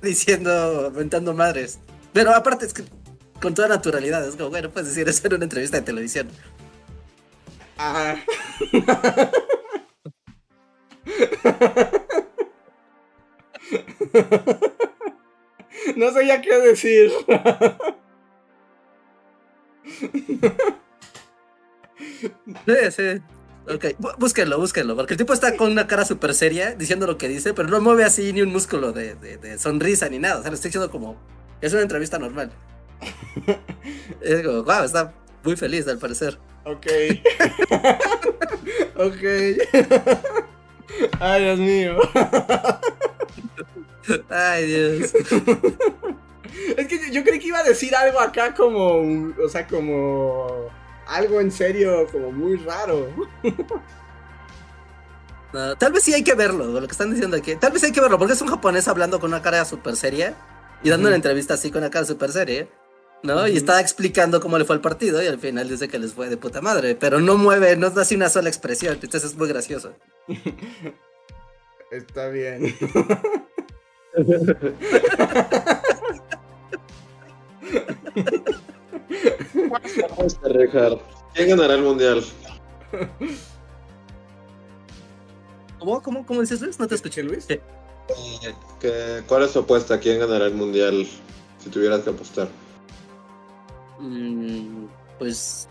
S3: diciendo, inventando madres. Pero aparte es que con toda naturalidad, es como, bueno, puedes decir eso en una entrevista de televisión.
S1: ah. No sé ya qué decir.
S3: Sí, sí. Ok, bú- búsquenlo, búsquenlo, porque el tipo está con una cara súper seria diciendo lo que dice, pero no mueve así ni un músculo de, de- de sonrisa ni nada. O sea, le estoy diciendo como, es una entrevista normal. es como, wow, está muy feliz al parecer.
S1: Ok. ok. Ay, Dios mío.
S3: Ay, Dios.
S1: Es que yo creí que iba a decir algo acá como, o sea, como algo en serio, como muy raro.
S3: No, tal vez sí hay que verlo, lo que están diciendo aquí. Tal vez hay que verlo, porque es un japonés hablando con una cara súper seria y dando una entrevista así con una cara súper seria, ¿no? Y está explicando cómo le fue al partido y al final dice que les fue de puta madre, pero no mueve, no da así una sola expresión, entonces es muy gracioso.
S1: Está bien.
S2: ¿Quién ganará el mundial?
S3: ¿Cómo, cómo, cómo dices, Luis? No te escuché.
S1: Luis?
S3: Sí.
S2: ¿Qué- ¿Cuál es tu apuesta? ¿Quién ganará el mundial si tuvieras que apostar?
S3: Mm, pues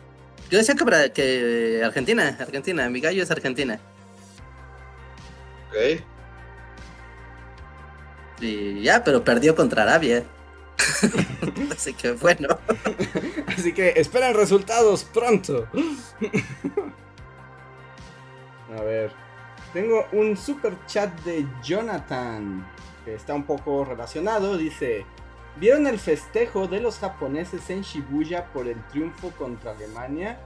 S3: yo decía que, que Argentina, Argentina, mi gallo es Argentina.
S2: ¿Ok?
S3: Y ya, pero perdió contra Arabia. Así que bueno.
S1: Así que esperen resultados pronto. A ver. Tengo un super chat de Jonathan. Que está un poco relacionado. Dice. ¿Vieron el festejo de los japoneses en Shibuya por el triunfo contra Alemania?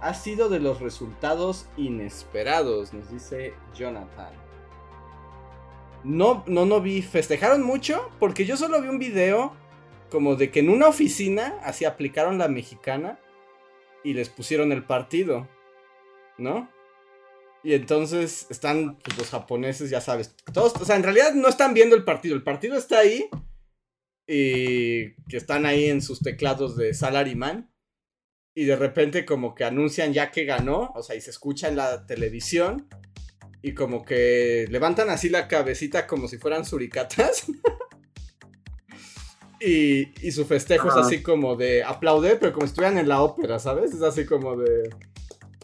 S1: Ha sido de los resultados inesperados, nos dice Jonathan. No, no, no vi. ¿Festejaron mucho? Porque yo solo vi un video como de que en una oficina así aplicaron la mexicana y les pusieron el partido, ¿no? Y entonces están pues, los japoneses, ya sabes, todos, o sea, en realidad no están viendo el partido, el partido está ahí y que están ahí en sus teclados de Salaryman y de repente como que anuncian ya que ganó, o sea, y se escucha en la televisión y como que levantan así la cabecita como si fueran suricatas. Y, y su festejo es así como de aplaudir, pero como si estuvieran en la ópera, ¿sabes? Es así como de...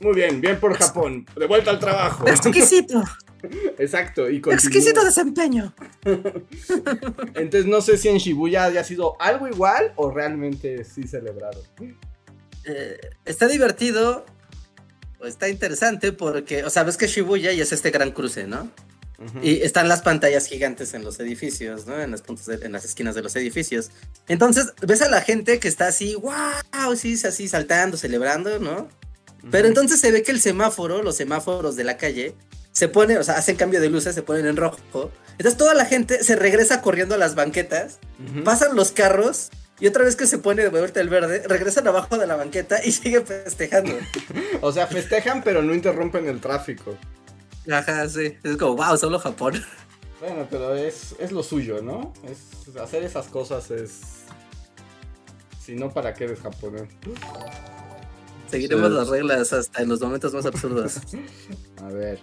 S1: Muy bien, bien por Japón, de vuelta al trabajo.
S3: Exquisito,
S1: Exacto, y continúa.
S3: exquisito desempeño.
S1: Entonces no sé si en Shibuya haya sido algo igual o realmente sí celebraron.
S3: Eh, está divertido, está interesante porque, o sea, ves que Shibuya y es este gran cruce, ¿no?
S1: Ujú.
S3: Y están las pantallas gigantes en los edificios, ¿no? En las puntas de- en las esquinas de los edificios. Entonces, ves a la gente que está así, wow, sí, así saltando, celebrando, ¿no? Pero entonces se ve que el semáforo, los semáforos de la calle, se pone, o sea, hacen cambio de luces, se ponen en rojo. Entonces toda la gente se regresa corriendo a las banquetas, pasan los carros y otra vez que se pone de vuelta el verde, regresan abajo de la banqueta y siguen festejando.
S1: O sea, festejan pero no interrumpen el tráfico.
S3: Ajá, sí. Es como, wow, solo Japón.
S1: Bueno, pero es, es lo suyo, ¿no? Es hacer esas cosas es... Si no, ¿para qué eres japonés?
S3: Seguiremos
S2: Sí.
S3: las reglas hasta en los momentos más absurdos.
S1: A ver.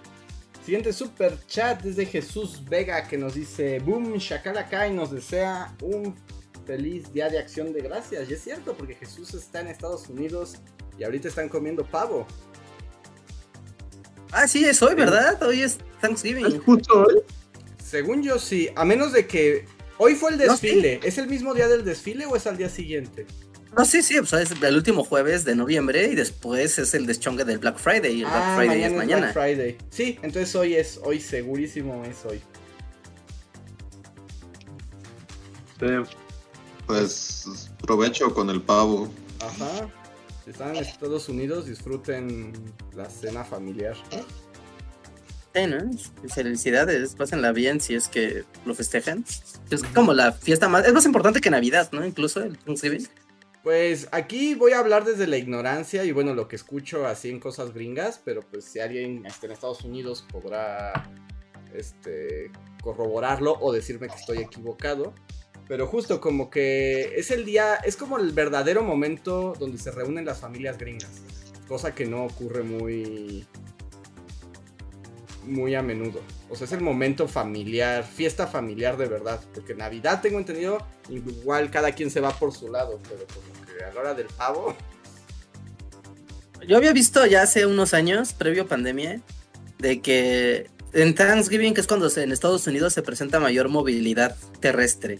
S1: Siguiente super chat es de Jesús Vega que nos dice Boom Shakalaka y nos desea un feliz día de acción de gracias. Y es cierto, porque Jesús está en Estados Unidos y ahorita están comiendo pavo.
S3: Ah, sí, es hoy, ¿verdad? Hoy es Thanksgiving.
S2: justo hoy?
S1: Según yo sí, a menos de que hoy fue el
S3: No,
S1: desfile. ¿Es el mismo día del desfile o es al día siguiente?
S3: No, sí, sí, pues es el último jueves de noviembre y después es el deschongue del Black Friday y el Black Friday es mañana.
S1: Ah, Black Friday. Sí, entonces hoy es, hoy segurísimo es hoy.
S2: Sí. Pues provecho con el pavo.
S1: Ajá. Si están en Estados Unidos, disfruten la cena familiar.
S3: Sí, ¿no? Felicidades, pásenla bien si es que lo festejan. Es como la fiesta más, es más importante que Navidad, ¿no? Incluso el Thanksgiving.
S1: Pues aquí voy a hablar desde la ignorancia y bueno, lo que escucho así en cosas gringas, pero pues si alguien está en Estados Unidos podrá este, corroborarlo o decirme que estoy equivocado. Pero justo como que es el día, es como el verdadero momento donde se reúnen las familias gringas. Cosa que no ocurre muy, muy a menudo. O sea, es el momento familiar, fiesta familiar de verdad. Porque Navidad, tengo entendido, igual cada quien se va por su lado. Pero como que a la hora del pavo.
S3: Yo había visto ya hace unos años, previo pandemia, de que en Thanksgiving, que es cuando en Estados Unidos se presenta mayor movilidad terrestre.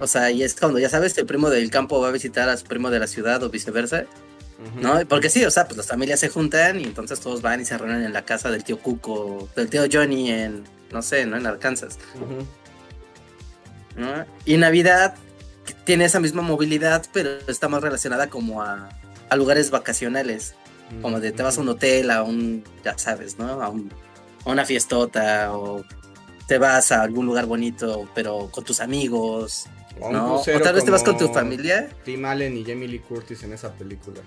S3: O sea, y es cuando ya sabes, el primo del campo va a visitar a su primo de la ciudad o viceversa. ¿No? Porque sí, o sea, pues las familias se juntan y entonces todos van y se reúnen en la casa del tío Cuco, del tío Johnny en, no sé, ¿no? En Arkansas. ¿No? Y Navidad tiene esa misma movilidad, pero está más relacionada como a, a lugares vacacionales. Como de te vas a un hotel, a un, ya sabes, ¿no? A, un, a una fiestota o te vas a algún lugar bonito, pero con tus amigos.
S1: O,
S3: ¿no? o tal vez te vas con tu familia.
S1: Tim Allen y Jamie Lee Curtis en esa película.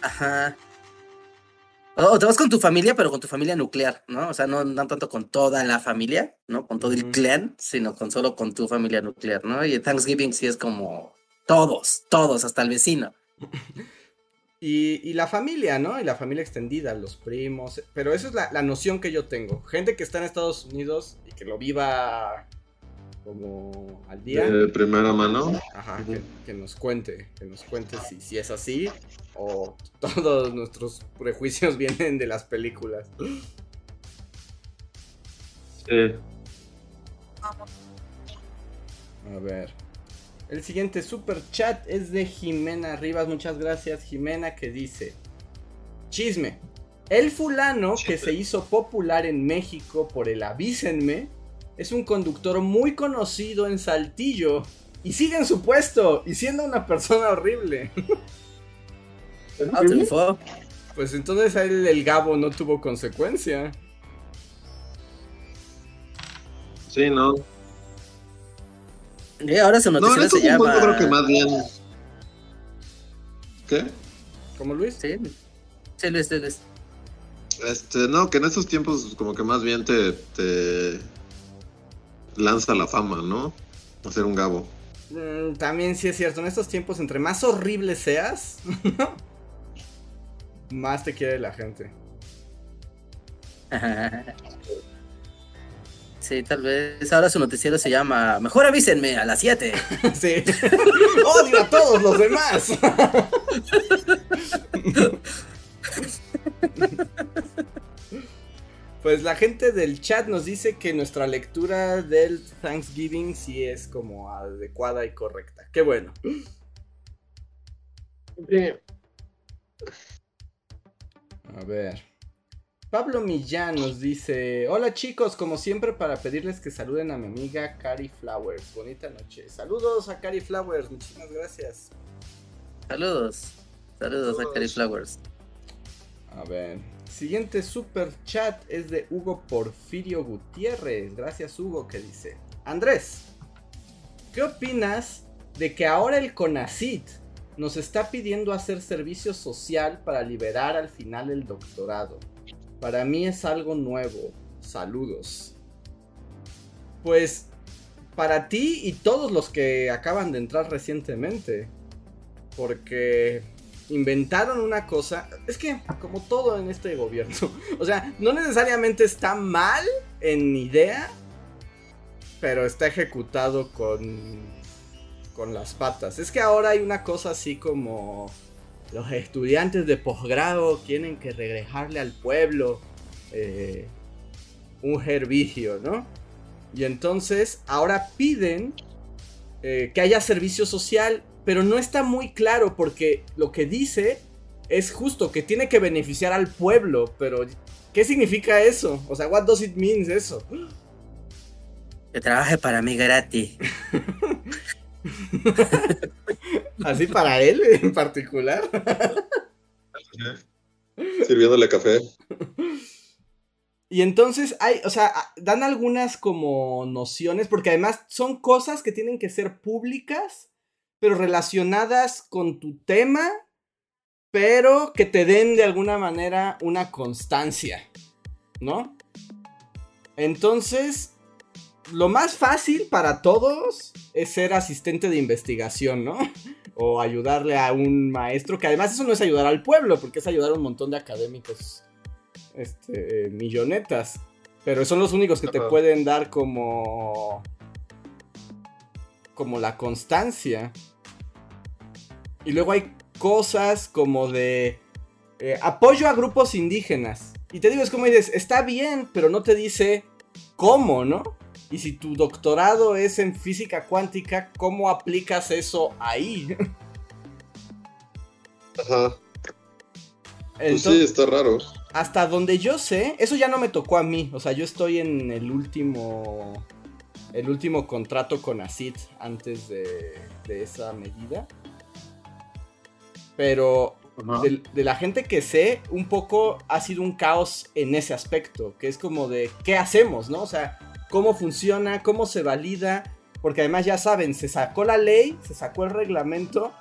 S3: Ajá. O te vas con tu familia, pero con tu familia nuclear, ¿no? O sea, no, no tanto con toda la familia, ¿no? Con todo el clan, sino con solo con tu familia nuclear, ¿no? Y Thanksgiving sí es como todos, todos, hasta el vecino.
S1: Y, y, la familia, ¿no? Y la familia extendida, los primos. Pero esa es la, la, noción que yo tengo. Gente que está en Estados Unidos y que lo viva como al día.
S2: De primera mano.
S1: Ajá, que, que nos cuente, que nos cuente si, si es así o todos nuestros prejuicios vienen de las películas.
S2: Sí.
S1: A ver. El siguiente super chat es de Jimena Rivas. Muchas gracias, Jimena, que dice: Chisme. El fulano que se hizo popular en México por el Avísenme es un conductor muy conocido en Saltillo y sigue en su puesto y siendo una persona horrible.
S3: Ah.
S1: Pues entonces el, el Gabo no tuvo consecuencia.
S2: Sí, no.
S3: Y ahora su noticiero
S2: no, en
S3: se llama.
S2: Punto creo que más bien. ¿Qué?
S1: ¿Cómo Luis?
S3: Sí, sí Luis, sí, Luis.
S2: Este, no, que en estos tiempos como que más bien te, te lanza la fama, ¿no? Hacer un Gabo.
S1: Mm, también sí es cierto, en estos tiempos entre más horrible seas, más te quiere la gente.
S3: Sí, tal vez ahora su noticiero se llama Mejor avísenme a las 7.
S1: sí. Odio a todos los demás. Pues la gente del chat nos dice que nuestra lectura del Thanksgiving sí es como adecuada y correcta. Qué bueno. A ver. Pablo Millán nos dice, hola chicos, como siempre para pedirles que saluden a mi amiga Cari Flowers. Bonita noche. Saludos a Cari Flowers, muchísimas gracias.
S3: Saludos. Saludos, Saludos. a Cari Flowers.
S1: A ver. Siguiente super chat es de Hugo Porfirio Gutiérrez. Gracias Hugo que dice. Andrés, ¿qué opinas de que ahora el CONACIT nos está pidiendo hacer servicio social para liberar al final el doctorado? Para mí es algo nuevo. Saludos. Pues para ti y todos los que acaban de entrar recientemente. Porque inventaron una cosa. Es que, como todo en este gobierno, o sea, no necesariamente está mal en idea, pero está ejecutado con, con las patas. Es que ahora hay una cosa así como los estudiantes de posgrado tienen que regresarle al pueblo eh, un servicio, ¿no? Y entonces ahora piden eh, que haya servicio social pero no está muy claro porque lo que dice es justo que tiene que beneficiar al pueblo, pero ¿qué significa eso? O sea, what does it mean eso?
S3: Que trabaje para mí gratis.
S1: Así para él en particular.
S2: Sirviéndole café.
S1: Y entonces hay, o sea, dan algunas como nociones, porque además son cosas que tienen que ser públicas, pero relacionadas con tu tema, pero que te den de alguna manera una constancia, ¿no? Entonces, lo más fácil para todos es ser asistente de investigación, ¿no? O ayudarle a un maestro, que además eso no es ayudar al pueblo, porque es ayudar a un montón de académicos este, millonetas. Pero son los únicos que te pueden dar como. como la constancia. Y luego hay cosas como de. Eh, apoyo a grupos indígenas. Y te digo, es como dices, está bien, pero no te dice cómo, ¿no? Y si tu doctorado es en física cuántica, ¿cómo aplicas eso ahí?
S2: Ajá. pues sí, está raro
S1: hasta donde yo sé, eso ya no me tocó a mí. O sea, yo estoy en el último. El último contrato con ACID antes de, esa medida. Pero de, de, la gente que sé, un poco ha sido un caos en ese aspecto. Que es como de, ¿qué hacemos? ¿No? O sea, ¿cómo funciona? ¿Cómo se valida? Porque además ya saben, se sacó la ley, se sacó el reglamento,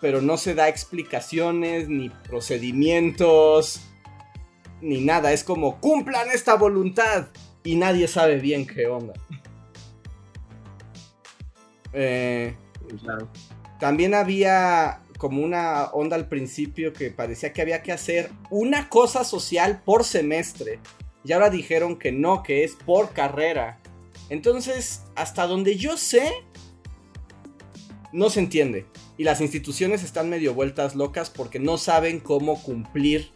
S1: pero no se da explicaciones ni procedimientos ni nada. Es como, cumplan esta voluntad. Y nadie sabe bien qué onda. Eh, también había como una onda al principio que parecía que había que hacer una cosa social por semestre. Y ahora dijeron que no, que es por carrera. Entonces, hasta donde yo sé, no se entiende. Y las instituciones están medio vueltas locas porque no saben cómo cumplir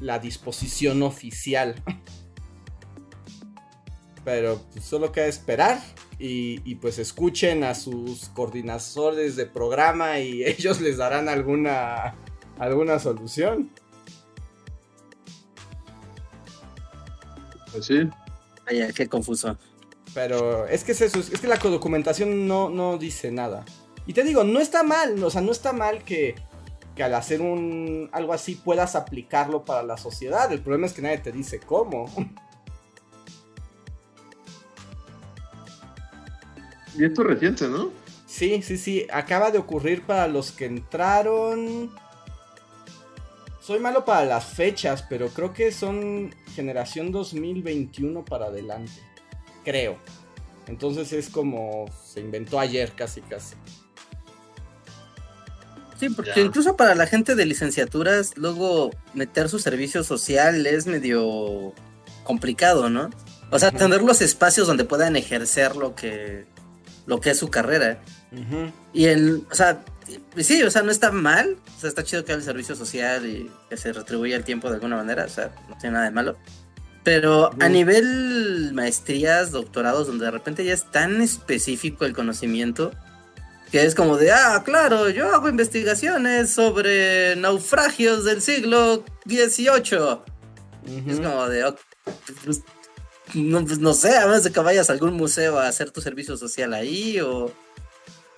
S1: la disposición oficial. Pero pues, solo queda esperar y, pues escuchen a sus coordinadores de programa y ellos les darán alguna, alguna solución.
S2: Pues sí.
S3: Ay, qué confuso.
S1: Pero es que es eso, es que la documentación no, no dice nada. Y te digo, no está mal, o sea, no está mal que que al hacer un algo así puedas aplicarlo para la sociedad. El problema es que nadie te dice cómo.
S2: Y esto es reciente, ¿no?
S1: Sí, sí, sí. Acaba de ocurrir para los que entraron. Soy malo para las fechas, pero creo que son generación 2021 para adelante. Creo. Entonces es como se inventó ayer, casi, casi.
S3: Sí, porque incluso para la gente de licenciaturas, luego meter su servicio social es medio complicado, ¿no? O sea, tener los espacios donde puedan ejercer lo que, lo que es su carrera. Y el, o sea, sí, o sea, no está mal. O sea, está chido que haya el servicio social y que se retribuya el tiempo de alguna manera. O sea, no tiene nada de malo. Pero a nivel maestrías, doctorados, donde de repente ya es tan específico el conocimiento, que es como de, ah, claro, yo hago investigaciones sobre naufragios del siglo XVIII. Es como de, pues, no, pues, no, sé, a menos de que vayas a algún museo a hacer tu servicio social ahí o,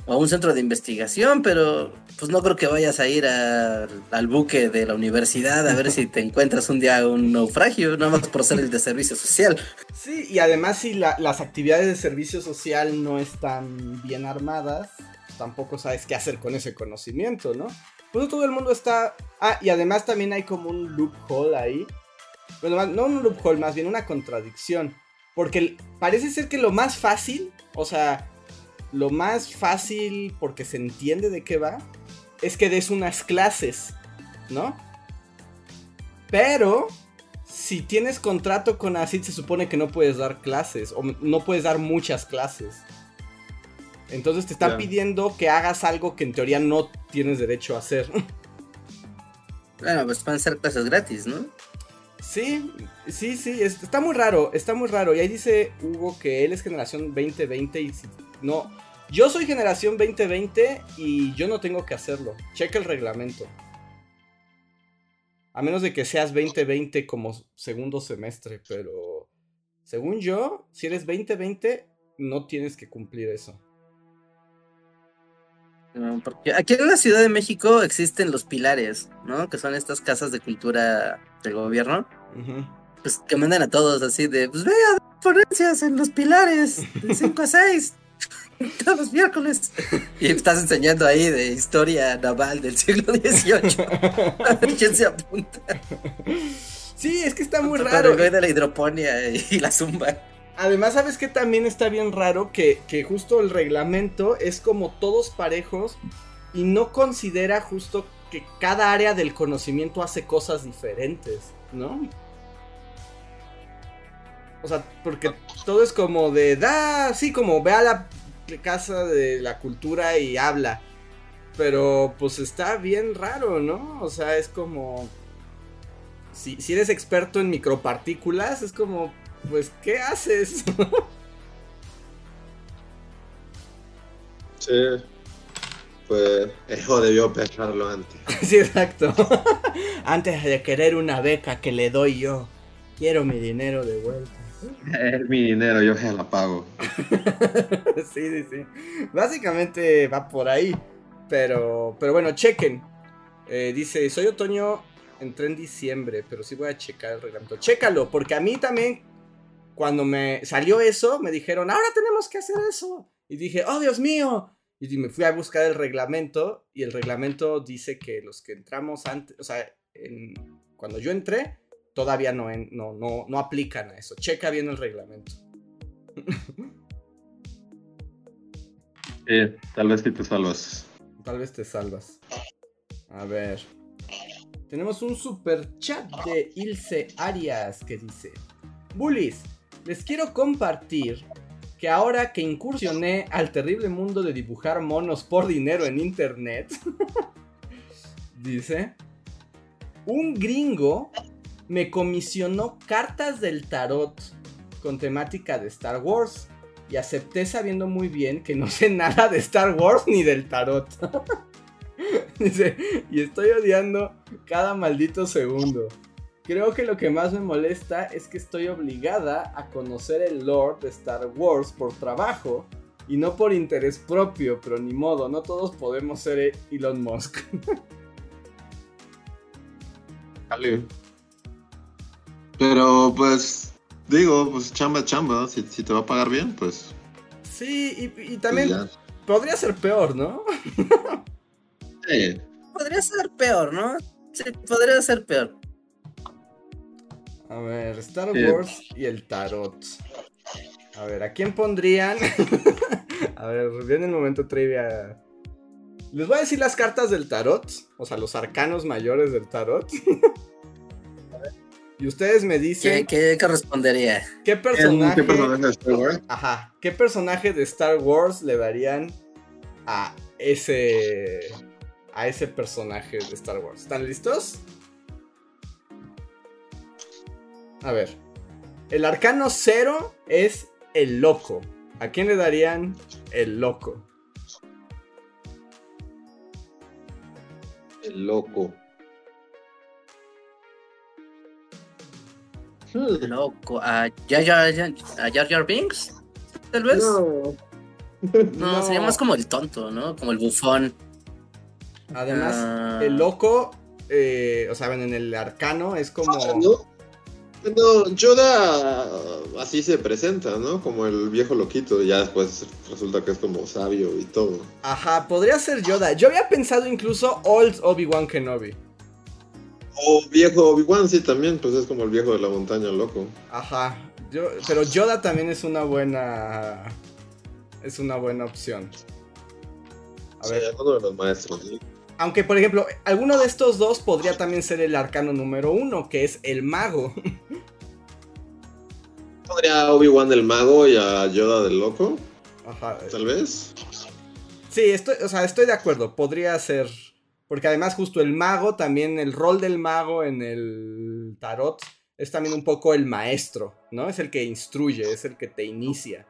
S3: a un centro de investigación, pero pues no creo que vayas a ir al buque de la universidad a ver si te encuentras un día un naufragio, nada más por ser el de servicio social.
S1: Sí, y además si las actividades de servicio social no están bien armadas, tampoco sabes qué hacer con ese conocimiento, ¿no? Pues todo el mundo está... Ah, y además también hay como un loophole ahí. Bueno, no un loophole, más bien una contradicción. Porque parece ser que lo más fácil, o sea, lo más fácil porque se entiende de qué va, es que des unas clases, ¿no? Pero si tienes contrato con ACID se supone que no puedes dar clases o no puedes dar muchas clases. Entonces te están pidiendo que hagas algo que en teoría no tienes derecho a hacer.
S3: Bueno, pues van a ser clases gratis, ¿no?
S1: Sí, sí, sí, está muy raro, está muy raro. Y ahí dice Hugo que él es generación 2020 y no, yo soy generación 2020 y yo no tengo que hacerlo. Checa el reglamento. A menos de que seas 2020 como segundo semestre, pero según yo, si eres 2020, no tienes que cumplir eso.
S3: Porque aquí en la Ciudad de México existen los pilares, ¿no? Que son estas casas de cultura del gobierno. Pues que mandan a todos así de, pues vea, ponencias en los pilares, de 5 a 6, todos los miércoles. Y estás enseñando ahí de historia naval del siglo XVIII. A ver quién se apunta.
S1: Sí, es que está muy
S3: Con
S1: raro.
S3: el de la hidroponía y la zumba.
S1: Además, ¿sabes qué también está bien raro? Que, que justo el reglamento es como todos parejos y no considera justo que cada área del conocimiento hace cosas diferentes, ¿no? O sea, porque todo es como de, da, sí, como ve a la casa de la cultura y habla. Pero pues está bien raro, ¿no? O sea, es como... Si, si eres experto en micropartículas, es como, pues, ¿qué haces?
S2: Sí. Pues eso debió pensarlo antes.
S1: sí, exacto. Antes de querer una beca que le doy yo, quiero mi dinero de vuelta.
S2: Es mi dinero, yo se la pago.
S1: sí, sí, sí. Básicamente va por ahí. Pero, pero bueno, chequen. Eh, dice, soy otoño, entré en diciembre, pero sí voy a checar el reglamento. Chécalo, porque a mí también, cuando me salió eso, me dijeron, ahora tenemos que hacer eso. Y dije, oh Dios mío. Y me fui a buscar el reglamento y el reglamento dice que los que entramos antes, o sea, en- cuando yo entré, todavía no, en- no, no, no aplican a eso. Checa bien el reglamento.
S2: Sí, tal vez si te salvas.
S1: Tal vez te salvas. A ver. Tenemos un super chat de Ilse Arias que dice: Bullies, les quiero compartir que ahora que incursioné al terrible mundo de dibujar monos por dinero en internet, dice: Un gringo me comisionó cartas del tarot con temática de Star Wars. Y acepté sabiendo muy bien que no sé nada de Star Wars ni del tarot. Dice, y estoy odiando cada maldito segundo. Creo que lo que más me molesta es que estoy obligada a conocer el lore de Star Wars por trabajo y no por interés propio, pero ni modo, no todos podemos ser Elon Musk.
S2: Vale. Pero pues, digo, pues chamba, chamba. Si, si te va a pagar bien, pues.
S1: Sí, y, y
S2: pues
S1: también
S2: ya.
S1: podría ser peor, ¿no?
S2: Sí.
S3: Podría ser peor, ¿no? Sí, podría ser peor.
S1: A ver, Star
S2: Sí.
S1: Wars y el tarot. A ver, ¿a quién pondrían? a ver, viene el momento trivia. Les voy a decir las cartas del tarot, o sea, los arcanos mayores del tarot. y ustedes me
S3: ¿Qué,
S1: dicen
S3: qué correspondería?
S1: qué personaje,
S2: ¿Qué personaje de Star Wars?
S1: ajá, qué personaje de Star Wars le darían a ese a ese personaje de Star Wars. ¿Están listos? A ver. El arcano cero es el loco. ¿A quién le darían el loco?
S2: El loco. Hmm,
S3: Loco. ¿A Jar Jar, a Jar Jar Binks? Tal vez. No.
S2: No.
S3: sería más como el tonto, ¿no? Como el bufón.
S1: Además,
S3: Ah.
S1: el loco, eh, o sea, ven, en el arcano es como...
S2: No, no, Yoda así se presenta, ¿no? Como el viejo loquito. Y ya después resulta que es como sabio y todo.
S1: Ajá, podría ser Yoda. Yo había pensado incluso Old Obi-Wan Kenobi.
S2: O viejo Obi-Wan, sí, también. Pues es como el viejo de la montaña, loco.
S1: Ajá, yo, pero Yoda también es una buena. Es una buena opción. A
S2: Sí,
S1: ver,
S2: uno de los maestros. ¿sí?
S1: Aunque por ejemplo, alguno de estos dos podría también ser el arcano número uno, que es el mago.
S2: Podría Obi-Wan del mago y a Yoda del loco,
S1: Ajá.
S2: tal vez.
S1: Sí, estoy, o sea, estoy de acuerdo, podría ser. Porque además, justo el mago, también el rol del mago en el tarot es también un poco el maestro, ¿no? Es el que instruye, es el que te inicia.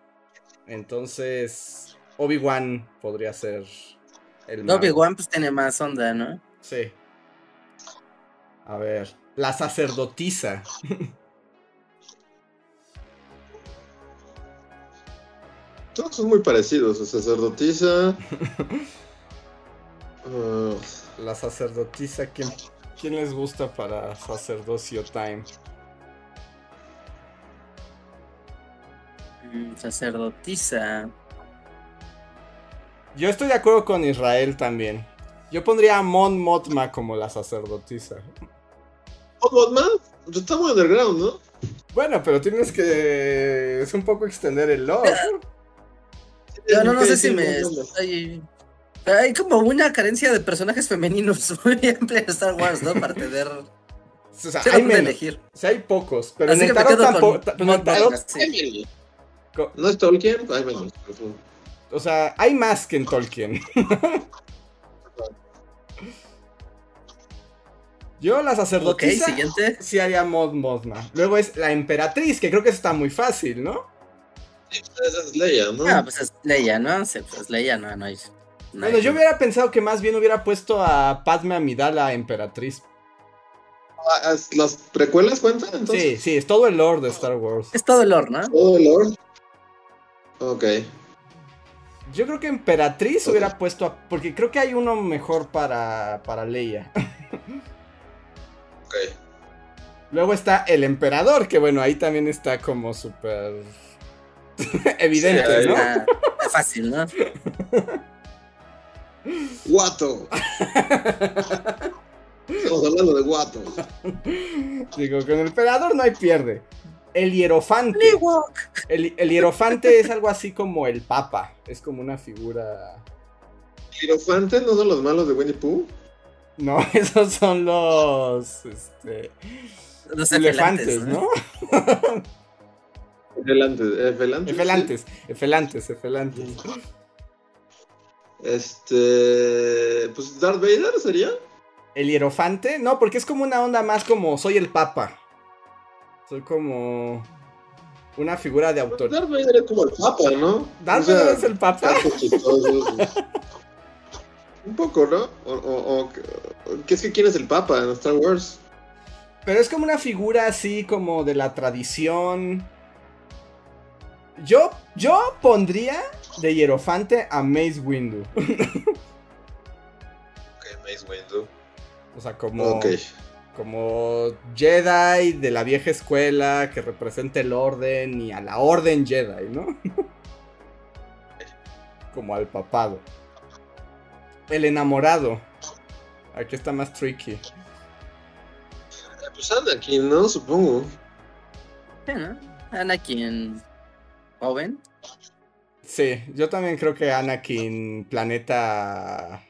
S1: Entonces, Obi-Wan podría ser.
S3: Obi-Wan pues tiene más onda, ¿no?
S1: Sí. A ver, la sacerdotisa.
S2: Todos son muy parecidos. La sacerdotisa. Uh,
S1: La sacerdotisa, ¿quién, quién les gusta para sacerdocio time?
S3: Mm, Sacerdotisa.
S1: Yo estoy de acuerdo con Israel también. Yo pondría a Mon Mothma como la sacerdotisa.
S2: ¿Oh, Batman? Pues Está muy underground, ¿no?
S1: Bueno, pero tienes que. Es un poco extender el lore.
S3: Yo no, no sé si me. Hay, hay como una carencia de personajes femeninos muy amplia en Star Wars, ¿no? Para tener.
S1: O sea,
S3: Se
S1: hay menos.
S3: elegir.
S1: O sea, hay pocos. Pero
S3: Así
S1: en el tarot tampoco.
S3: Mon
S2: ¿No es Tolkien? Hay menos.
S1: O sea, hay más que en Tolkien. Yo, la sacerdotisa.
S3: siguiente.
S1: sí haría Mod Mothma. Luego es la emperatriz, que creo que está muy fácil, ¿no?
S2: Esa es Leia, ¿no?
S3: Ah, pues es Leia, ¿no? Sí, pues Leia, no, no hay. no
S1: Bueno,
S3: hay-
S1: yo hubiera pensado que más bien hubiera puesto a Padme Amidala emperatriz.
S2: Ah, ¿Las precuelas cuentan
S1: Sí,
S2: entonces?
S1: sí, es todo el lore de Star Wars.
S3: Es todo el lore, ¿no?
S2: Oh, Lord. Ok.
S1: Yo creo que emperatriz hubiera puesto a... Porque creo que hay uno mejor para, para Leia.
S2: Ok.
S1: Luego está el emperador, que bueno, ahí también está como súper... evidente,
S2: Sí,
S1: ¿no?
S3: Es fácil, ¿no?
S2: Guato. Estamos hablando de guato.
S1: Digo, con el emperador no hay pierde. El hierofante. El, el hierofante es algo así como el papa. Es como una figura...
S2: ¿Hierofantes no son los malos de Winnie Pooh?
S1: No, esos son los... Este,
S3: Los
S1: elefantes,
S3: elefantes,
S1: ¿no?
S2: Efelantes. Efelantes.
S1: Efelantes, efelantes, efelantes.
S2: Este. Pues Darth Vader sería.
S1: ¿El hierofante? No, porque es como una onda más como soy el papa. Soy como una figura de autor.
S2: Darth Vader es como el Papa, ¿no?
S1: ¿Darth
S2: O sea,
S1: Vader es el papa?
S2: Un poco, ¿no? O, o, o- ¿Qué es que quién es el Papa en Star Wars?
S1: Pero es como una figura así como de la tradición. Yo, yo pondría de hierofante a Mace Windu.
S2: Ok, Mace Windu.
S1: O sea, como,
S2: Ok.
S1: Como Jedi de la vieja escuela que representa el orden y a la orden Jedi, ¿no? como al papado. El enamorado. Aquí está más tricky.
S2: Pues Anakin, ¿no? Supongo.
S3: Sí, ¿no? Anakin joven.
S1: Sí, yo también creo que Anakin, planeta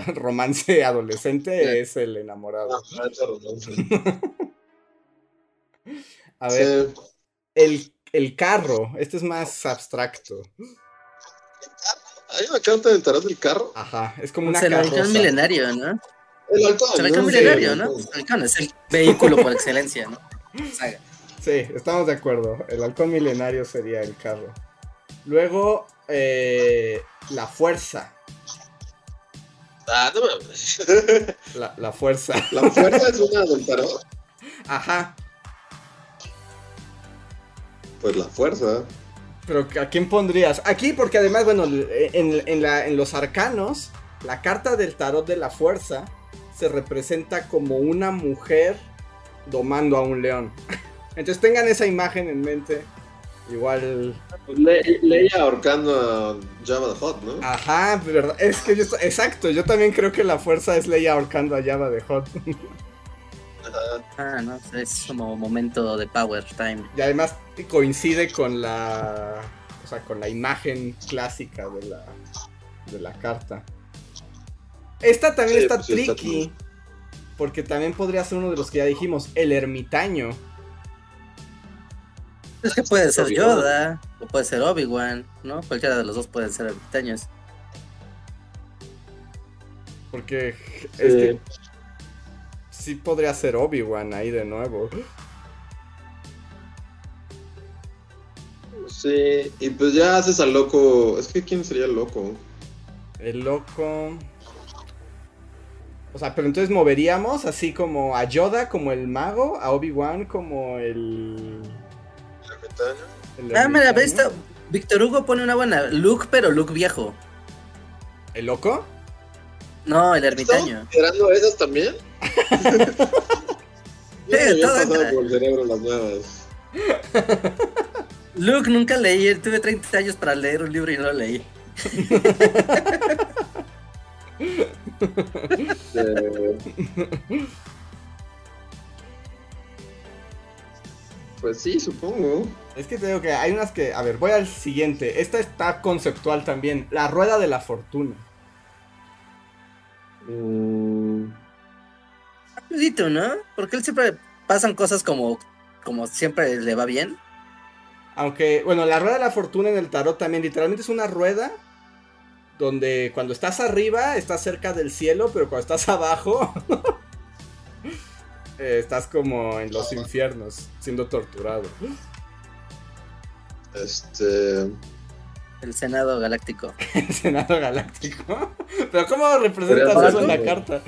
S1: romance adolescente,
S2: Sí.
S1: es el enamorado.
S2: Ah.
S1: A ver,
S2: Sí.
S1: el, el carro, este es más abstracto.
S2: Hay una carta del tarot del carro.
S1: Ajá, es como una
S3: Es el halcón
S1: carroza.
S3: milenario, ¿no?
S2: El halcón.
S3: Es el milenario,
S2: Sí,
S3: ¿no?
S2: el halcón.
S3: el halcón es el vehículo por excelencia, ¿no? Saga.
S1: Sí, estamos de acuerdo. El halcón milenario sería el carro. Luego, eh, la fuerza.
S2: Ah, no mames.
S1: La, la fuerza.
S2: La fuerza es una del tarot.
S1: Ajá.
S2: Pues la fuerza.
S1: Pero ¿a quién pondrías? Aquí, porque además, bueno, en, en la- en los arcanos, la carta del tarot de la fuerza se representa como una mujer domando a un león. Entonces tengan esa imagen en mente. Igual.
S2: Le- Leia ahorcando a Jabba the Hutt, ¿no?
S1: Ajá, de verdad. Es que yo. Exacto, yo también creo que la fuerza es Leia ahorcando a Java de Hot.
S3: Ah, no, es como momento de power time.
S1: Y además coincide con la. O sea, con la imagen clásica de la. De la carta. Esta también
S2: Sí,
S1: está
S2: pues está
S1: tricky. Porque también podría ser uno de los que ya dijimos, el ermitaño.
S3: Es que puede ser. Yoda, o puede ser Obi-Wan, ¿no? Cualquiera de los dos pueden ser ermitaños.
S1: Porque
S2: Sí.
S1: es que sí podría ser Obi-Wan ahí de nuevo.
S2: Sí, y pues ya haces al loco. Es que ¿quién sería el loco?
S1: El loco. O sea, pero entonces moveríamos así como a Yoda como el mago, a Obi-Wan como el.
S3: Ah, mira. Está- Víctor Hugo pone una buena. Luke, pero Luke viejo.
S1: ¿El loco?
S3: No, el
S2: ¿Estamos
S3: ermitaño.
S2: considerando esas también?
S3: Sí, todo entra.
S2: por el cerebro las nuevas.
S3: Luke, nunca leí, tuve 30 años para leer un libro y no lo leí.
S2: Eh, Pues sí, supongo.
S1: Es que te digo que hay unas que. A ver, voy al siguiente. Esta está conceptual también. La rueda de la fortuna.
S2: Mm,
S3: ¿no? Porque él siempre pasan cosas como, como siempre le va bien.
S1: Aunque, bueno, la rueda de la fortuna en el tarot también literalmente es una rueda donde cuando estás arriba estás cerca del cielo, pero cuando estás abajo eh, estás como en los infiernos, siendo torturado.
S2: Este.
S3: El Senado Galáctico.
S1: El Senado Galáctico. Pero ¿cómo representas eso en la carta?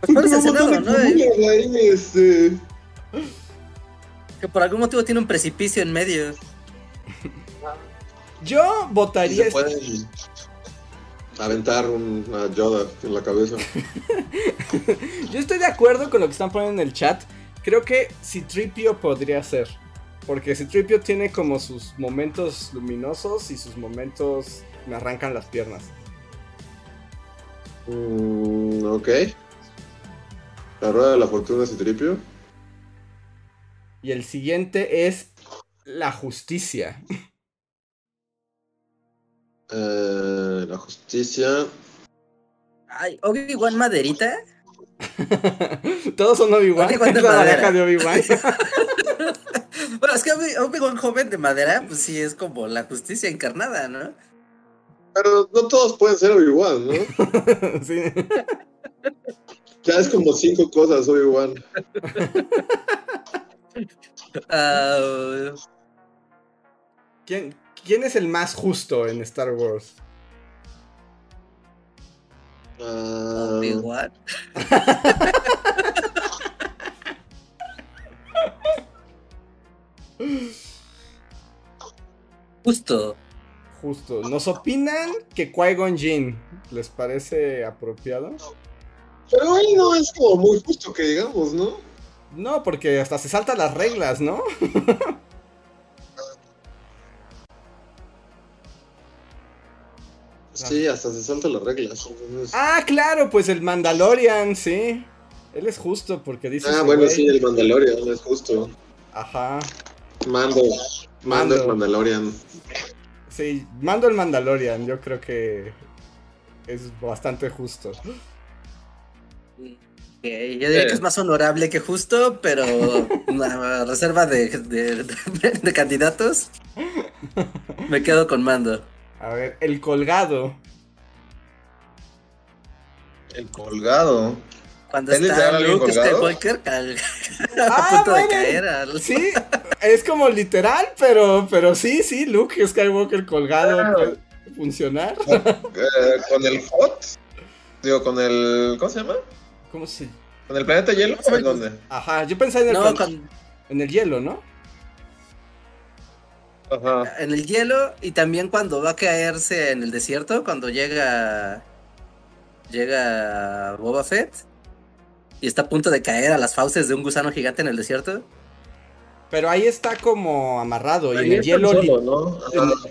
S3: Pues por Senado, ¿no?
S2: ahí, este.
S3: Que por algún motivo tiene un precipicio en medio.
S1: Yo votaría...
S2: se pueden aventar una Yoda en la cabeza.
S1: Yo estoy de acuerdo con lo que están poniendo en el chat. Creo que Citripio podría ser. Porque Citripio tiene como sus momentos luminosos y sus momentos me arrancan las piernas.
S2: Mm, ok. La rueda de la fortuna Citripio.
S1: Y el siguiente es la justicia.
S2: Eh, la justicia.
S3: Ay, Obi-Wan Maderita.
S1: Todos son Obi-Wan. La de Obi-Wan.
S3: Bueno, es que Obi- Obi-Wan joven de madera, pues sí es como la justicia encarnada, ¿no?
S2: Pero no todos pueden ser Obi-Wan, ¿no?
S1: Sí.
S2: Ya es como cinco cosas Obi-Wan.
S3: Ah,
S1: ¿Quién, ¿Quién es el más justo en Star Wars?
S2: Ah,
S3: Obi-Wan. Justo.
S1: Justo. Nos opinan que Qui-Gon Jinn. ¿Les parece apropiado?
S2: pero él no es como muy justo que digamos, ¿no?
S1: No, porque hasta se saltan las reglas, ¿no?
S2: Sí, hasta se saltan las reglas. entonces-
S1: Ah, claro, pues el Mandalorian, sí. Él es justo porque dice.
S2: Ah, bueno,
S1: güey.
S2: sí, el Mandalorian, es justo.
S1: Ajá.
S2: Mando. Mando el. Mandalorian.
S1: Sí, mando el Mandalorian. Yo creo que es bastante justo.
S3: Yo diría que es más honorable que justo, pero una reserva de, de- de- de candidatos. Me quedo con mando.
S1: A ver, el colgado.
S2: El colgado.
S3: Cuando
S2: ¿Es literal
S3: está Luke
S2: colgado?
S3: Skywalker a
S1: Ah,
S3: punto de caer al-
S1: Sí, es como literal, pero, pero sí, sí, Luke Skywalker colgado
S2: Ah.
S1: puede funcionar.
S2: Eh, con el Hot. Digo, con el. ¿Cómo se llama?
S1: ¿Cómo se?
S2: ¿Con el planeta hielo? ¿O en dónde?
S1: Ajá, yo pensé en el,
S3: No,
S1: con-
S3: con-
S1: en el hielo, ¿no?
S2: Ajá.
S3: en el hielo y también cuando va a caerse en el desierto, cuando llega llega Boba Fett y está a punto de caer a las fauces de un gusano gigante en el desierto.
S1: Pero ahí está como amarrado y en el hielo li-
S2: solo, ¿no?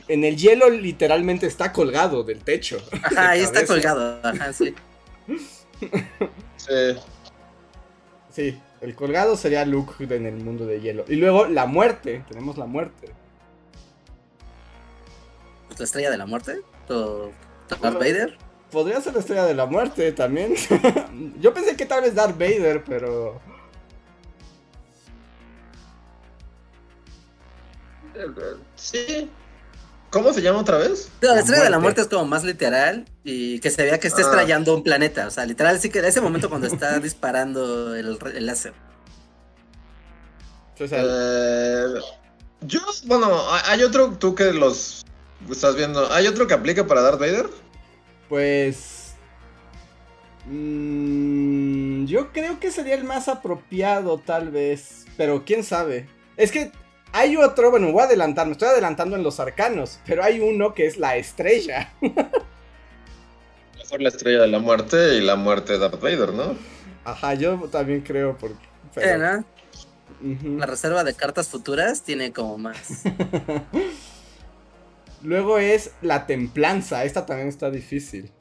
S1: en, el hielo literalmente está colgado del techo.
S3: Ajá, ahí está colgado. Ajá, sí.
S2: Sí.
S1: Sí, el colgado sería Luke en el mundo de hielo. Y luego la muerte, tenemos la muerte.
S3: Pues la estrella de la muerte. o Darth
S1: Bueno.
S3: Vader.
S1: Podría ser la estrella de la muerte también. yo pensé que tal vez Darth Vader, pero...
S2: Sí. ¿Cómo se llama otra vez?
S3: No, la
S1: La
S3: estrella de la
S1: muerte.
S3: es como más literal y que se vea que está
S2: Ah.
S3: estrellando un planeta. O sea, literal, sí que en ese momento cuando está disparando el, el láser.
S2: Eh, yo, bueno, hay hay otro, tú que los estás viendo, ¿hay otro que aplica para Darth Vader?
S1: Pues... mm, yo creo que sería el más apropiado tal vez, pero quién sabe. Es que hay otro, bueno, voy a adelantar, me estoy adelantando en los arcanos, pero hay uno que es la estrella.
S2: mejor la estrella de la muerte y la muerte de Darth Vader, ¿no?
S1: Ajá, yo también creo porque.
S3: La reserva de cartas futuras tiene como más.
S1: Luego es la templanza. Esta también está difícil.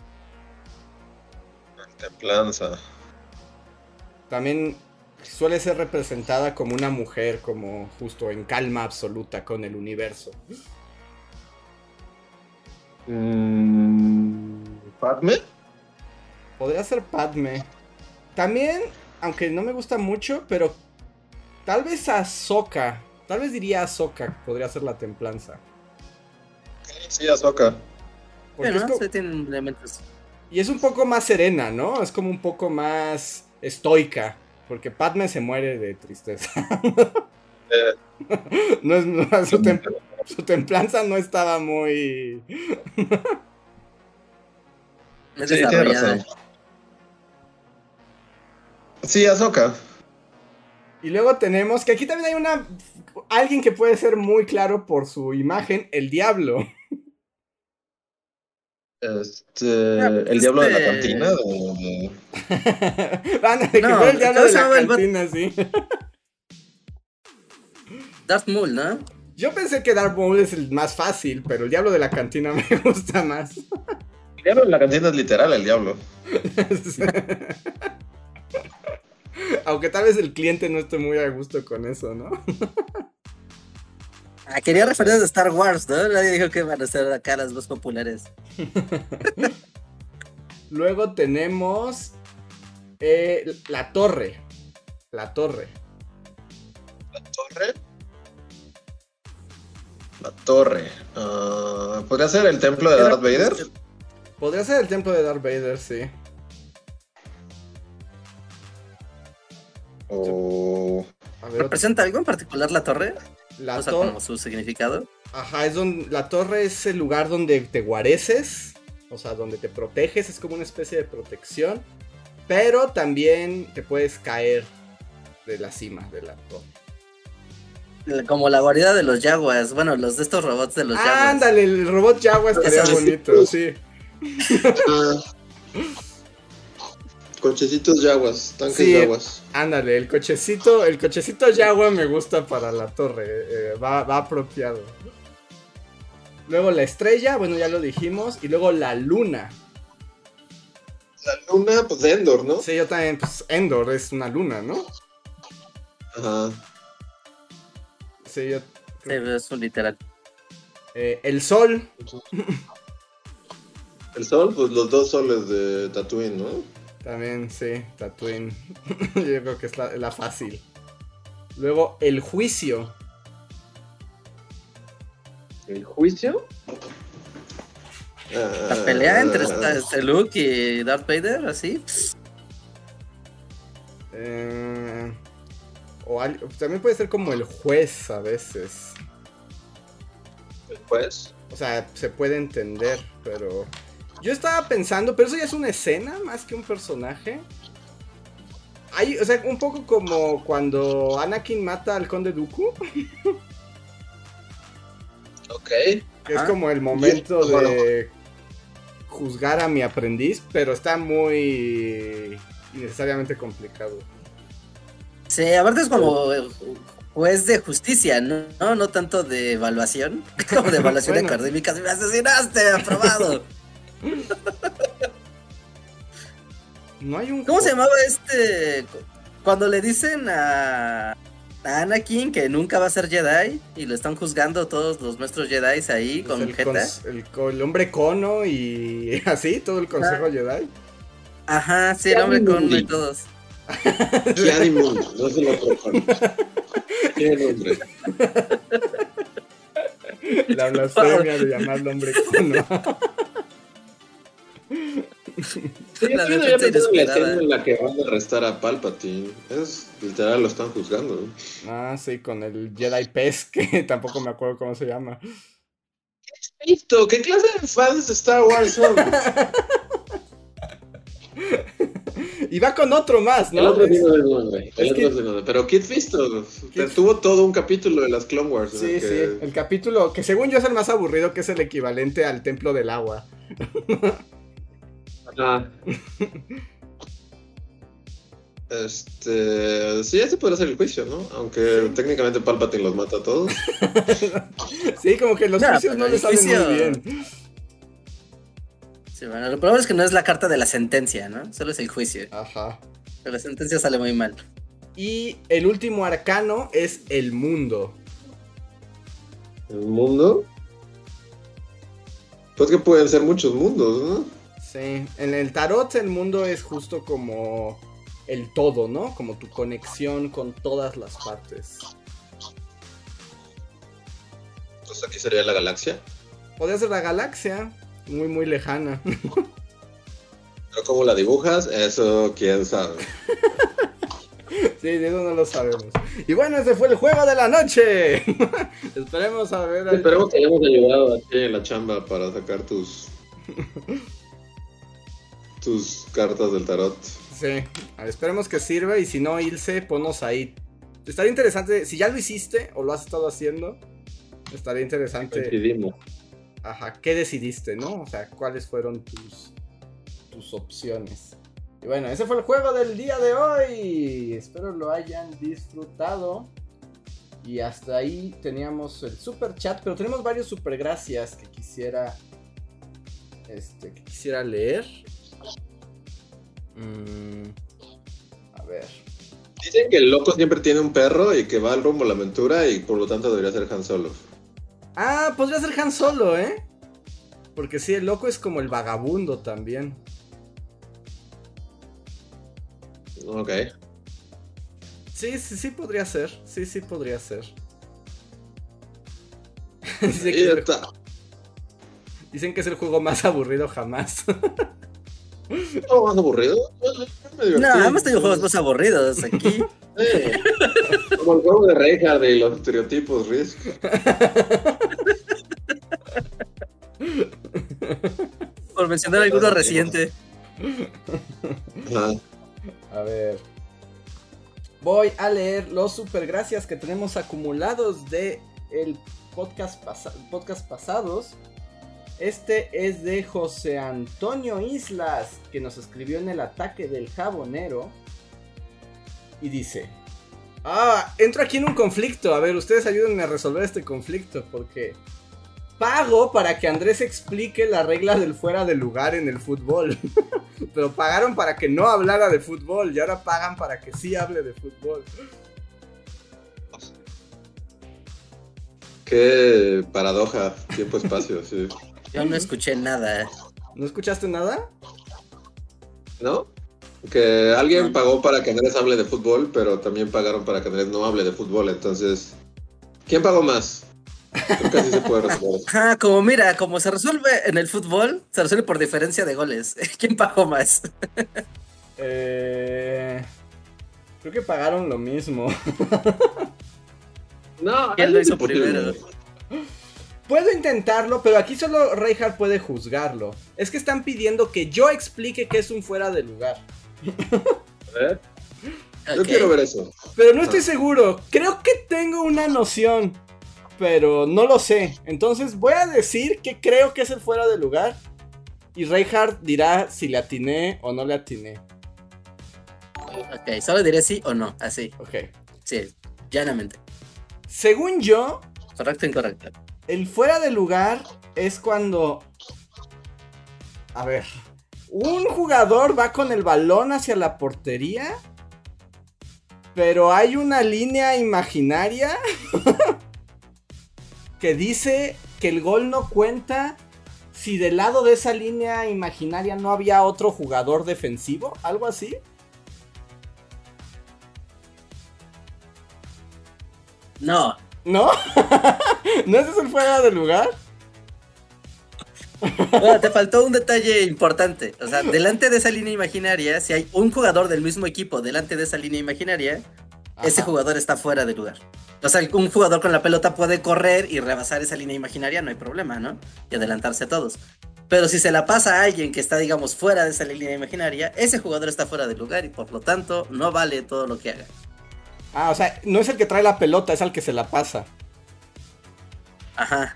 S2: Templanza.
S1: También suele ser representada como una mujer, como justo en calma absoluta con el universo.
S2: Mm, ¿Padme?
S1: Podría ser Padme. También, aunque no me gusta mucho, pero tal vez Ahsoka. Tal vez diría Ahsoka podría ser la templanza.
S2: Sí, Ahsoka.
S1: Porque. Y es un poco más serena, ¿no? Es como un poco más estoica. Porque Padme se muere de tristeza.
S2: Eh,
S1: No es, no, su, tem- su templanza no estaba muy...
S3: Es
S2: sí, tiene
S3: desarrollada.
S2: razón. Sí, Ahsoka.
S1: Y luego tenemos que aquí también hay una... Alguien que puede ser muy claro por su imagen, el diablo.
S2: Este,
S3: Ah, pues
S2: el diablo de la
S3: este-
S2: cantina. de-
S1: Ándale, que
S3: No,
S1: fue el diablo
S3: ¿cómo
S1: de la
S3: el
S1: cantina, sí.
S3: Darth Maul, ¿no?
S1: Yo pensé que Darth Maul es el más fácil, pero el diablo de la cantina me gusta más.
S2: El diablo de la cantina es literal el diablo.
S1: Aunque tal vez el cliente no esté muy a gusto con eso, ¿no?
S3: Ah, quería referencias de Star Wars, ¿no? Nadie dijo que van a ser acá las más populares.
S1: Luego tenemos eh, la torre. La torre.
S2: La torre. La torre. Ah, ¿Podría ser el templo de Darth Vader?
S1: Podría ser el templo de Darth Vader, sí. A ver,
S3: ¿Representa algo en particular la torre?
S1: La
S3: o sea, como su significado.
S1: Ajá, es donde la torre es el lugar donde te guareces, o sea, donde te proteges, es como una especie de protección, pero también te puedes caer de la cima de la torre.
S3: Como la guarida de los Jaguars. Bueno, los de estos robots de los Jaguars.
S1: Ándale, el robot Jaguar estaría bonito, sí.
S2: Cochecitos yaguas, tanques
S1: Sí.
S2: yaguas.
S1: Ándale, el cochecito, el cochecito Jaguar me gusta para la torre, eh, va, va apropiado. Luego la estrella, bueno, ya lo dijimos, y luego la luna.
S2: La luna, pues de Endor, ¿no?
S1: Sí, yo también, pues Endor es una luna, ¿no?
S2: Ajá.
S1: Sí, yo...
S3: Sí, es un literal.
S1: eh, el sol,
S2: El sol, pues los dos soles de Tatooine, ¿no?
S1: También, sí, Tatooine. Yo creo que es la, la fácil. Luego, el juicio.
S2: ¿El juicio?
S3: La pelea entre esta- este Luke y Darth Vader, así.
S1: Eh, o al- también puede ser como el juez a veces.
S2: Pues.
S1: O sea, se puede entender, pero... Yo estaba pensando, pero eso ya es una escena más que un personaje. Hay, o sea, un poco como cuando Anakin mata al conde Dooku,
S2: Ok.
S1: que es
S3: Ajá.
S1: como el momento de juzgar a mi aprendiz, pero está muy innecesariamente complicado.
S3: Sí, aparte es como juez de justicia, ¿no? No, no tanto de evaluación, como de evaluación
S1: Bueno.
S3: académica. ¡Me asesinaste! ¡Aprobado!
S1: No hay un...
S3: ¿Cómo se llamaba este? Cuando le dicen a, a Anakin que nunca va a ser Jedi y lo están juzgando todos los maestros Jedi ahí
S1: Pues
S3: con
S1: el, cons- el el hombre cono y así, todo el consejo Jedi.
S3: Ajá, sí, el hombre con y todos.
S2: Kiadi no se lo propone. Tiene nombre.
S1: La blasfemia de llamarlo hombre cono.
S3: La
S2: Yo pensé en la escena en la que van a arrestar a Palpatine. Es literal, lo están juzgando.
S1: Ah, sí, con el Jedi Pez, que tampoco me acuerdo cómo se llama.
S2: Listo, ¿qué clase de fans de Star Wars son?
S1: Y va con otro más,
S2: El
S1: ¿no?
S2: otro
S1: Es-
S2: tiene el nombre. El
S1: es
S2: otro
S1: que-
S2: nombre. Pero Kid Fisto
S1: Kid-
S2: tuvo todo un capítulo de las Clone Wars.
S1: Sí,
S2: el
S1: sí,
S2: que-
S1: el capítulo que según yo es el más aburrido, que es el equivalente al Templo del Agua.
S2: Ah. Este. Sí, ese podría ser el juicio, ¿no? Aunque técnicamente Palpatine los mata a todos.
S1: Sí, como que los
S3: No,
S1: juicios no
S3: pero
S1: le
S3: el
S1: salen
S3: juicio-
S1: muy bien.
S3: Sí, bueno, lo probable es que no es la carta de la sentencia, ¿no? Solo es el juicio.
S1: Ajá.
S3: Pero la sentencia sale muy mal.
S1: Y el último arcano es el mundo.
S2: ¿El mundo? Pues que pueden ser muchos mundos, ¿no?
S1: Sí, en el tarot el mundo es justo como el todo, ¿no? Como tu conexión con todas las partes.
S2: Entonces aquí sería la galaxia.
S1: Podría ser la galaxia, muy muy lejana.
S2: Pero cómo la dibujas, eso quién sabe.
S1: Sí, de eso no lo sabemos. Y bueno, ese fue el juego de la noche. Esperemos a ver.
S2: Esperemos que hayamos ayudado aquí en la chamba para sacar tus. Tus cartas del tarot.
S1: Sí, a ver, esperemos que sirva y si no, Ilse, ponnos ahí. Estaría interesante, si ya lo hiciste o lo has estado haciendo, estaría interesante.
S2: Coincidimos.
S1: Ajá, ¿qué decidiste, no? O sea, ¿cuáles fueron tus, tus opciones? Y bueno, ese fue el juego del día de hoy. Espero lo hayan disfrutado. Y hasta ahí teníamos el super chat, pero tenemos varios super gracias que quisiera este que quisiera leer. Mm, a ver.
S2: Dicen que el loco siempre tiene un perro y que va al rumbo a la aventura y por lo tanto debería ser Han Solo.
S1: Ah, podría ser Han Solo, ¿eh? Porque sí, el loco es como el vagabundo también.
S2: Ok.
S1: Sí, sí, sí podría ser. Sí, sí podría ser. Dicen, que es, dicen que es el juego más aburrido jamás.
S2: ¿No más aburrido? Me divertí.
S3: No, hemos tenido juegos más aburridos aquí.
S2: Eh, Como el juego de Reinhardt y los estereotipos, Risk.
S3: Por mencionar alguno reciente.
S1: A ver. Voy a leer los super gracias que tenemos acumulados de el podcast, pasa- podcast pasados. Este es de José Antonio Islas, que nos escribió en el ataque del jabonero. Y dice: Ah, entro aquí en un conflicto. A ver, ustedes ayúdenme a resolver este conflicto. Porque pago para que Andrés explique la regla del fuera de lugar en el fútbol. Pero pagaron para que no hablara de fútbol y ahora pagan para que sí hable de fútbol.
S2: Qué paradoja, tiempo-espacio, sí.
S3: Yo no escuché nada.
S1: ¿No escuchaste nada?
S2: ¿No? Que alguien
S3: No.
S2: pagó para que Andrés hable de fútbol, pero también pagaron para que Andrés no hable de fútbol. Entonces, ¿quién pagó más? Creo que así se puede resolver.
S3: Ajá, como mira, como se resuelve en el fútbol, se resuelve por diferencia de goles. ¿Quién pagó más?
S1: Eh, creo que pagaron lo mismo.
S2: No,
S3: ¿Quién lo hizo primero?
S1: Puedo intentarlo, pero aquí solo Reinhardt puede juzgarlo. Es que están pidiendo que yo explique qué es un fuera de lugar.
S2: A ver, Yo quiero ver eso.
S1: Pero no estoy seguro. Creo que tengo una noción. Pero no lo sé. Entonces voy a decir que creo que es el fuera de lugar. Y Reinhardt dirá si le atiné o no le atiné.
S3: Ok, solo diré sí o no, así.
S1: Ok.
S3: Sí, llanamente.
S1: Según yo,
S3: Correcto o incorrecto.
S1: El fuera de lugar es cuando... A ver. Un jugador va con el balón hacia la portería. Pero hay una línea imaginaria que dice que el gol no cuenta si del lado de esa línea imaginaria no había otro jugador defensivo, algo así.
S3: No,
S1: ¿No? ¿No ese es el fuera de lugar?
S3: Bueno, te faltó un detalle importante. O sea, delante de esa línea imaginaria, si hay un jugador del mismo equipo delante de esa línea imaginaria, ese jugador está fuera de lugar. O sea, un jugador con la pelota puede correr y rebasar esa línea imaginaria, no hay problema, ¿no? Y adelantarse a todos. Pero si se la pasa a alguien que está, digamos, fuera de esa línea imaginaria, ese jugador está fuera de lugar y por lo tanto no vale todo lo que haga.
S1: Ah, o sea, no es el que trae la pelota, es al que se la pasa.
S3: Ajá.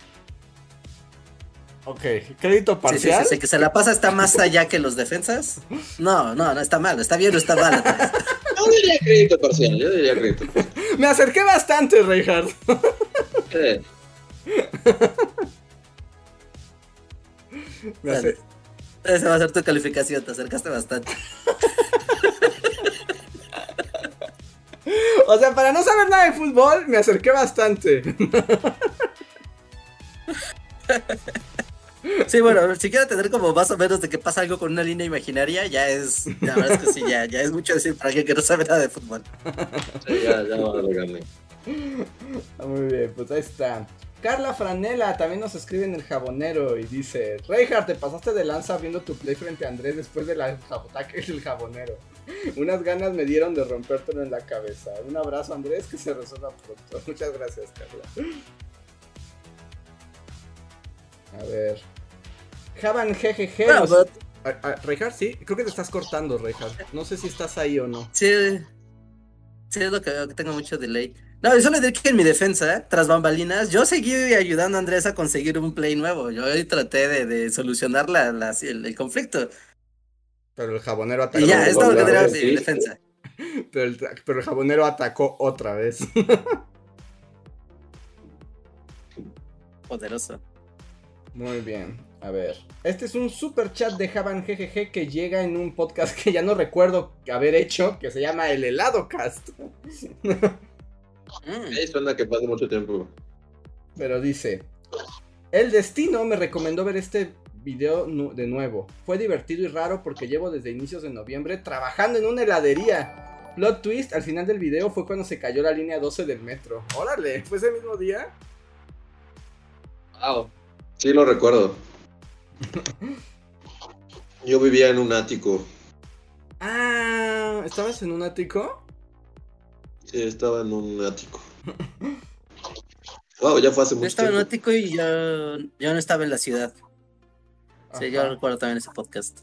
S1: Ok, crédito
S3: Sí, sí,
S1: parcial.
S3: sí, sí, que se la pasa está más allá que los defensas. No, no, no está mal, está bien o está mal.
S2: Yo diría crédito parcial, yo diría crédito parcial.
S1: Me acerqué bastante, Reinhardt.
S2: Sí.
S1: Me
S3: Esa va a ser tu calificación, te acercaste bastante.
S1: O sea, para no saber nada de fútbol, me acerqué bastante.
S3: Sí, bueno, si quiero tener como más o menos de que pasa algo con una línea imaginaria, ya es, la verdad es que sí, ya, ya es mucho decir para alguien que no sabe nada de fútbol.
S2: Sí, ya, ya va a gané.
S1: Muy bien, pues ahí está. Carla Franela también nos escribe en el jabonero y dice: Reinhardt, te pasaste de lanza viendo tu play frente a Andrés después del ataque del jabonero. Unas ganas me dieron de rompértelo en la cabeza. Un abrazo, Andrés, que se resuelva pronto. Muchas gracias, Carla. A ver. Javan GGG.
S3: Bueno,
S1: nos- Reinhardt, sí, creo que te estás cortando, Reinhardt. No sé si estás ahí o no.
S3: Sí, sí, es lo que tengo mucho delay. No, y solo diré que en mi defensa, tras bambalinas, yo seguí ayudando a Andrés a conseguir un play nuevo. Yo ahí traté de, de solucionar la, la- el, el conflicto.
S1: Pero el jabonero atacó.
S3: Y ya, es todo lo que tenía mi
S2: sí.
S3: defensa.
S1: Pero el, pero el jabonero atacó otra vez.
S3: Poderoso.
S1: Muy bien, a ver. Este es un super chat de Javan GGG que llega en un podcast que ya no recuerdo haber hecho, que se llama El Helado Cast.
S3: Mm.
S2: Suena que pasa mucho tiempo.
S1: Pero dice: El destino me recomendó ver este video nu- de nuevo. Fue divertido y raro porque llevo desde inicios de noviembre trabajando en una heladería. Plot twist, al final del video fue cuando se cayó la línea 12 del metro. Órale, ¿fue ese mismo día?
S2: Wow. Sí, lo recuerdo. Yo vivía en un ático.
S1: Ah, ¿estabas en un ático?
S2: Sí, estaba en un ático. Wow, ya fue hace
S3: Yo
S2: mucho
S3: estaba en
S2: tiempo.
S3: Ático y yo, yo no estaba en la ciudad. Sí, yo
S1: Ajá.
S3: recuerdo también ese podcast.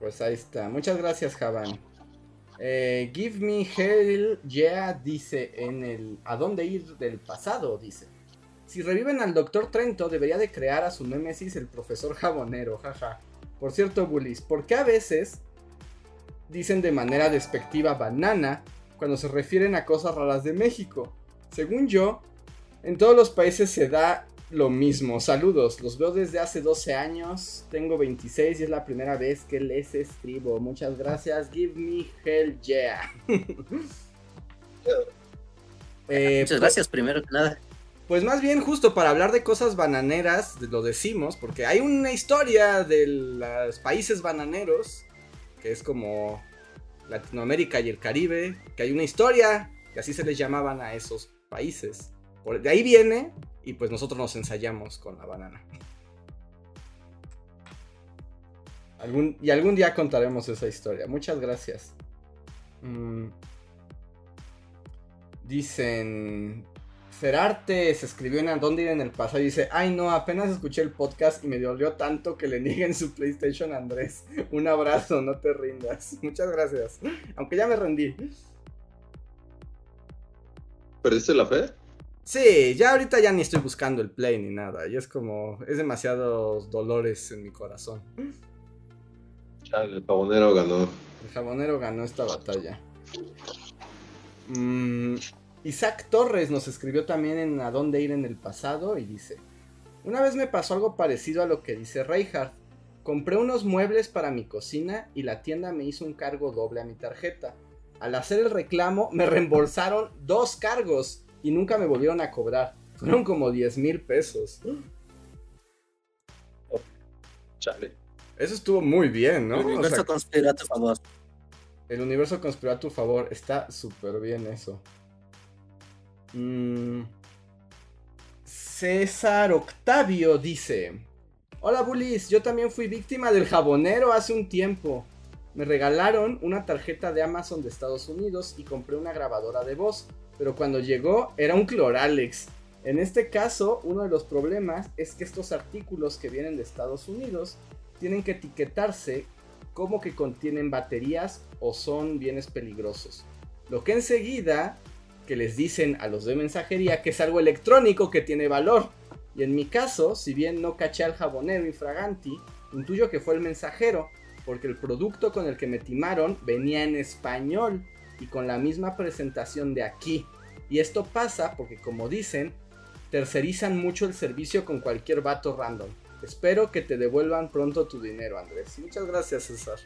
S1: Pues ahí está. Muchas gracias, Javan. Eh, Give me hell, yeah, dice en el ¿A dónde ir del pasado? Dice. Si reviven al Doctor Trento, debería de crear a su némesis el profesor jabonero, jaja. Por cierto, bullies, ¿por qué a veces dicen de manera despectiva banana cuando se refieren a cosas raras de México? Según yo, en todos los países se da lo mismo. Saludos, los veo desde hace 12 años. Tengo 26 y es la primera vez que les escribo. Muchas gracias. Give me hell yeah. Eh,
S3: Muchas
S1: pues-
S3: gracias, primero que nada.
S1: Pues más bien justo para hablar de cosas bananeras, lo decimos, porque hay una historia de los países bananeros, que es como Latinoamérica y el Caribe, que hay una historia, que así se les llamaban a esos países. Por- de ahí viene, y pues nosotros nos ensayamos con la banana. Y algún día contaremos esa historia. Muchas gracias. Mm. Dicen. Ferarte se escribió en a dónde ir en el pasado y dice, ay no, apenas escuché el podcast y me dolió tanto que le nieguen su PlayStation a Andrés. Un abrazo, no te rindas. Muchas gracias. Aunque ya me rendí.
S2: ¿Perdiste la fe?
S1: Sí, ya ahorita ya ni estoy buscando el play ni nada. Y es como, es demasiados dolores en mi corazón.
S2: Chale, el pavonero ganó.
S1: El jabonero ganó esta batalla. Mm, Isaac Torres nos escribió también en A dónde ir en el pasado y dice: Una vez me pasó algo parecido a lo que dice Reinhardt. Compré unos muebles para mi cocina y la tienda me hizo un cargo doble a mi tarjeta. Al hacer el reclamo me reembolsaron dos cargos y nunca me volvieron a cobrar. Fueron como 10 mil pesos.
S2: Chale.
S1: Eso estuvo muy bien, ¿no?
S3: el
S1: O
S3: universo
S1: sea,
S3: conspiró a tu favor.
S1: El universo conspiró a tu favor. Está súper bien eso. Mm. César Octavio dice: Hola bullies, yo también fui víctima del jabonero hace un tiempo. Me regalaron una tarjeta de Amazon de Estados Unidos y compré una grabadora de voz. Pero cuando llegó era un Cloralex. En este caso, uno de los problemas es que estos artículos que vienen de Estados Unidos tienen que etiquetarse como que contienen baterías o son bienes peligrosos. Lo que enseguida que les dicen a los de mensajería que es algo electrónico que tiene valor. Y en mi caso, si bien no caché al jabonero infraganti, intuyo que fue el mensajero, porque el producto con el que me timaron venía en español y con la misma presentación de aquí. Y esto pasa porque, como dicen, tercerizan mucho el servicio con cualquier vato random. Espero que te devuelvan pronto tu dinero, Andrés. Muchas gracias, César.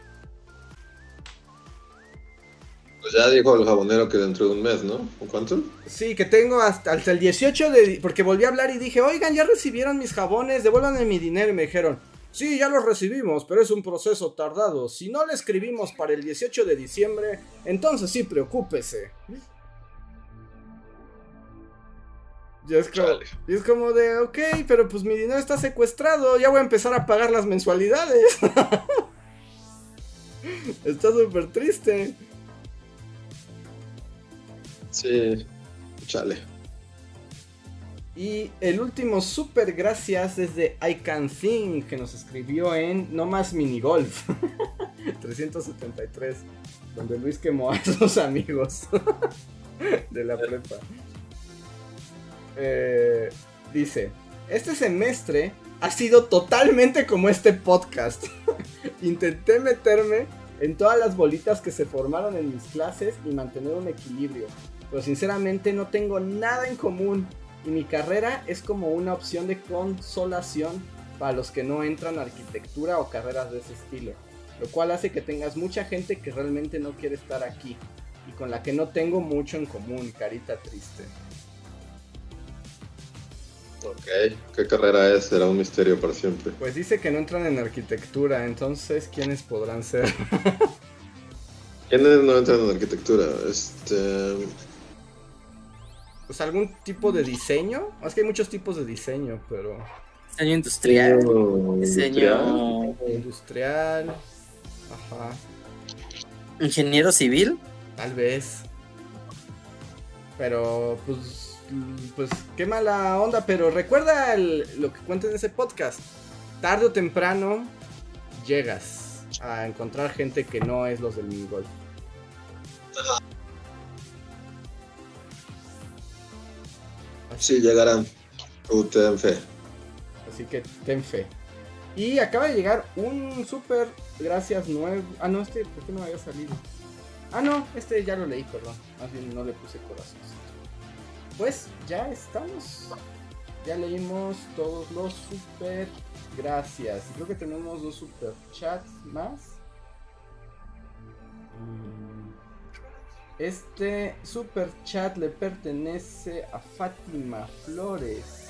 S2: Pues ya dijo el jabonero que dentro de un mes, ¿no? ¿O cuánto?
S1: Sí, que tengo hasta, hasta el 18 de... Porque volví a hablar y dije, oigan, ya recibieron mis jabones, devuélvanme mi dinero. Y me dijeron, sí, ya los recibimos, pero es un proceso tardado. Si no le escribimos para el 18 de diciembre, entonces sí, preocúpese. Y es, como, y es como de, ok, pero pues mi dinero está secuestrado, ya voy a empezar a pagar las mensualidades. está súper triste.
S2: Sí. Chale.
S1: Y el último super gracias es de I Can Think, que nos escribió en No Más Minigolf 373, donde Luis quemó a sus amigos de la prepa. Eh, dice, este semestre ha sido totalmente como este podcast. Intenté meterme en todas las bolitas que se formaron en mis clases y mantener un equilibrio. Pero sinceramente no tengo nada en común y mi carrera es como una opción de consolación para los que no entran a arquitectura o carreras de ese estilo. Lo cual hace que tengas mucha gente que realmente no quiere estar aquí y con la que no tengo mucho en común, carita triste.
S2: Ok. ¿Qué carrera es? Será un misterio para siempre.
S1: Pues dice que no entran en arquitectura, entonces ¿quiénes podrán ser?
S2: ¿Quiénes no entran en arquitectura? Este.
S1: Pues algún tipo de diseño. Es que hay muchos tipos de diseño, pero
S3: Diseño industrial.
S2: industrial.
S3: Diseño.
S1: industrial. Ajá,
S3: Ingeniero civil.
S1: tal vez. Pero pues pues qué mala onda, pero recuerda el- lo que cuenta en ese podcast. Tarde o temprano llegas a encontrar gente que no es los del minigolf.
S2: Sí, llegarán. Tú ten fe.
S1: Así que ten fe. Y acaba de llegar un super gracias nuevo. Ah, no, este, ¿por qué no había salido? Ah, no, este ya lo leí, perdón. Más bien no le puse corazón. Pues ya estamos. Ya leímos todos los super gracias. Creo que tenemos dos super chats más. Este super chat le pertenece a Fátima Flores,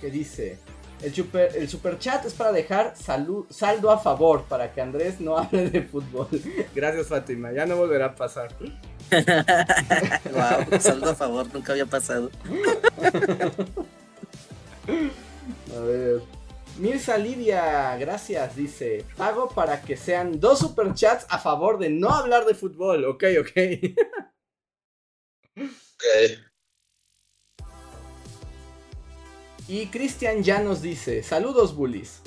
S1: que dice, el super, el super chat es para dejar saldo a favor, para que Andrés no hable de fútbol. Gracias Fátima, ya no volverá a pasar.
S3: Wow, saldo a favor, nunca había pasado.
S1: A ver. Mirza Lidia, gracias, dice, pago para que sean dos super chats a favor de no hablar de fútbol. Ok, ok.
S2: Ok.
S1: Y Cristian ya nos dice, saludos bullies.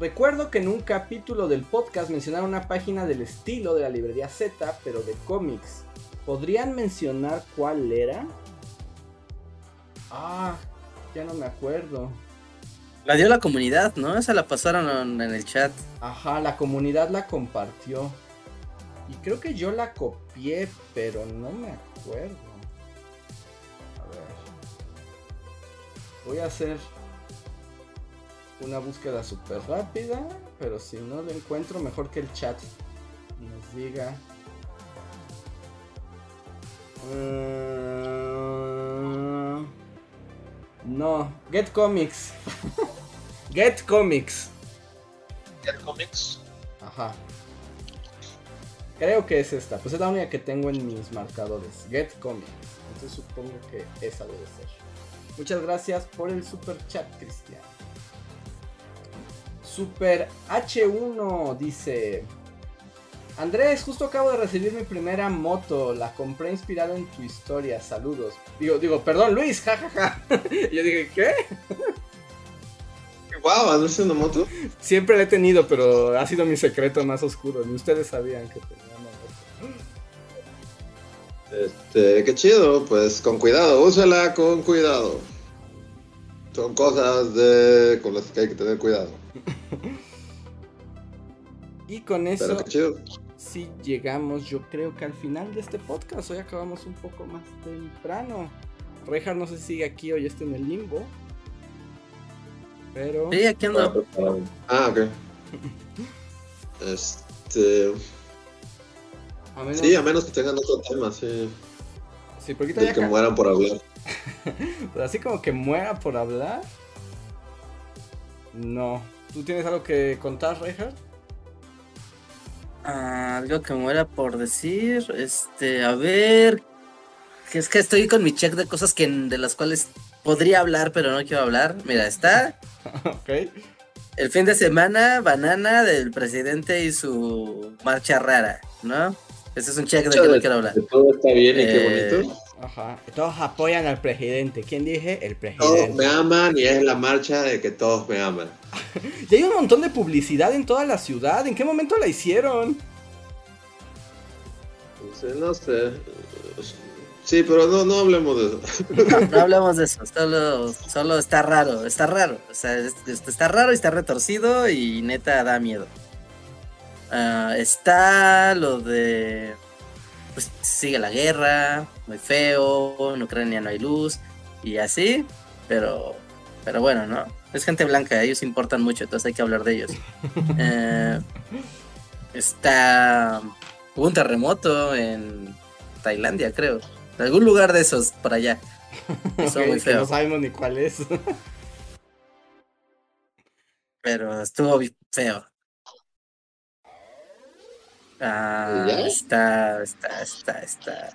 S1: Recuerdo que en un capítulo del podcast mencionaron una página del estilo de la librería Z, pero de cómics. ¿Podrían mencionar cuál era? Ah, ya no me acuerdo.
S3: La dio la comunidad, ¿no? Esa la pasaron en en el chat.
S1: Ajá, la comunidad la compartió. Y creo que yo la copié, pero no me acuerdo. A ver. Voy a hacer una búsqueda súper rápida, pero si no lo encuentro, mejor que el chat nos diga. Mm, no, Get Comics. Get Comics.
S2: Get Comics.
S1: Ajá. Creo que es esta. Pues es la única que tengo en mis marcadores. Get Comics. Entonces supongo que esa debe ser. Muchas gracias por el super chat, Cristian. Super H1 dice. Andrés, justo acabo de recibir mi primera moto. La compré inspirado en tu historia. Saludos. Digo, digo, perdón, Luis, jajaja. Yo dije, ¿qué?
S2: Wow, ¿has visto una moto?
S1: Siempre la he tenido, pero ha sido mi secreto más oscuro. Ni ustedes sabían que tenía.
S2: Este, qué chido, pues con cuidado, úsala con cuidado. Son cosas de con las que hay que tener cuidado.
S1: Y con eso
S2: Pero qué chido.
S1: sí llegamos, yo creo que al final de este podcast. Hoy acabamos un poco más temprano. Rejar no sé si sigue aquí o ya está en el limbo. Pero.
S3: Sí, aquí ando.
S2: Ah, ok. Este.
S1: A menos,
S2: Sí, a menos que tengan otro tema, sí.
S1: sí, porque ya
S2: que
S1: ca-
S2: mueran por hablar.
S1: Pero así como que muera por hablar. No. ¿Tú tienes algo que contar, Reinhardt?
S3: Ah, algo que muera por decir. Este, a ver. Que es que estoy con mi check de cosas que de las cuales podría hablar, pero no quiero hablar. Mira, está
S1: ok.
S3: el fin de semana, banana del presidente y su marcha rara, ¿no? Ese es un check de que no quiero hablar.
S2: Todo está bien y
S3: Eh,
S2: qué bonito.
S1: Ajá. Todos apoyan al presidente. ¿Quién dije? El
S2: Todos
S1: presidente.
S2: me aman y es la marcha de que todos me aman.
S1: Y hay un montón de publicidad en toda la ciudad. ¿En qué momento la hicieron?
S2: No sé. Sí, pero no, no hablemos de eso.
S3: No, no hablamos de eso, solo, solo está raro, está raro. O sea, es- es- está raro y está retorcido y neta da miedo. Ah, está lo de. Pues sigue la guerra, muy feo, en Ucrania no hay luz y así, pero, pero bueno, ¿no? Es gente blanca, ellos importan mucho, entonces hay que hablar de ellos. Eh, está. Hubo un terremoto en Tailandia, creo. En algún lugar de esos por allá.
S1: Ok,
S3: muy
S1: que no
S3: feo.
S1: sabemos ni cuál es.
S3: Pero estuvo feo. Ah, está, está, está, está.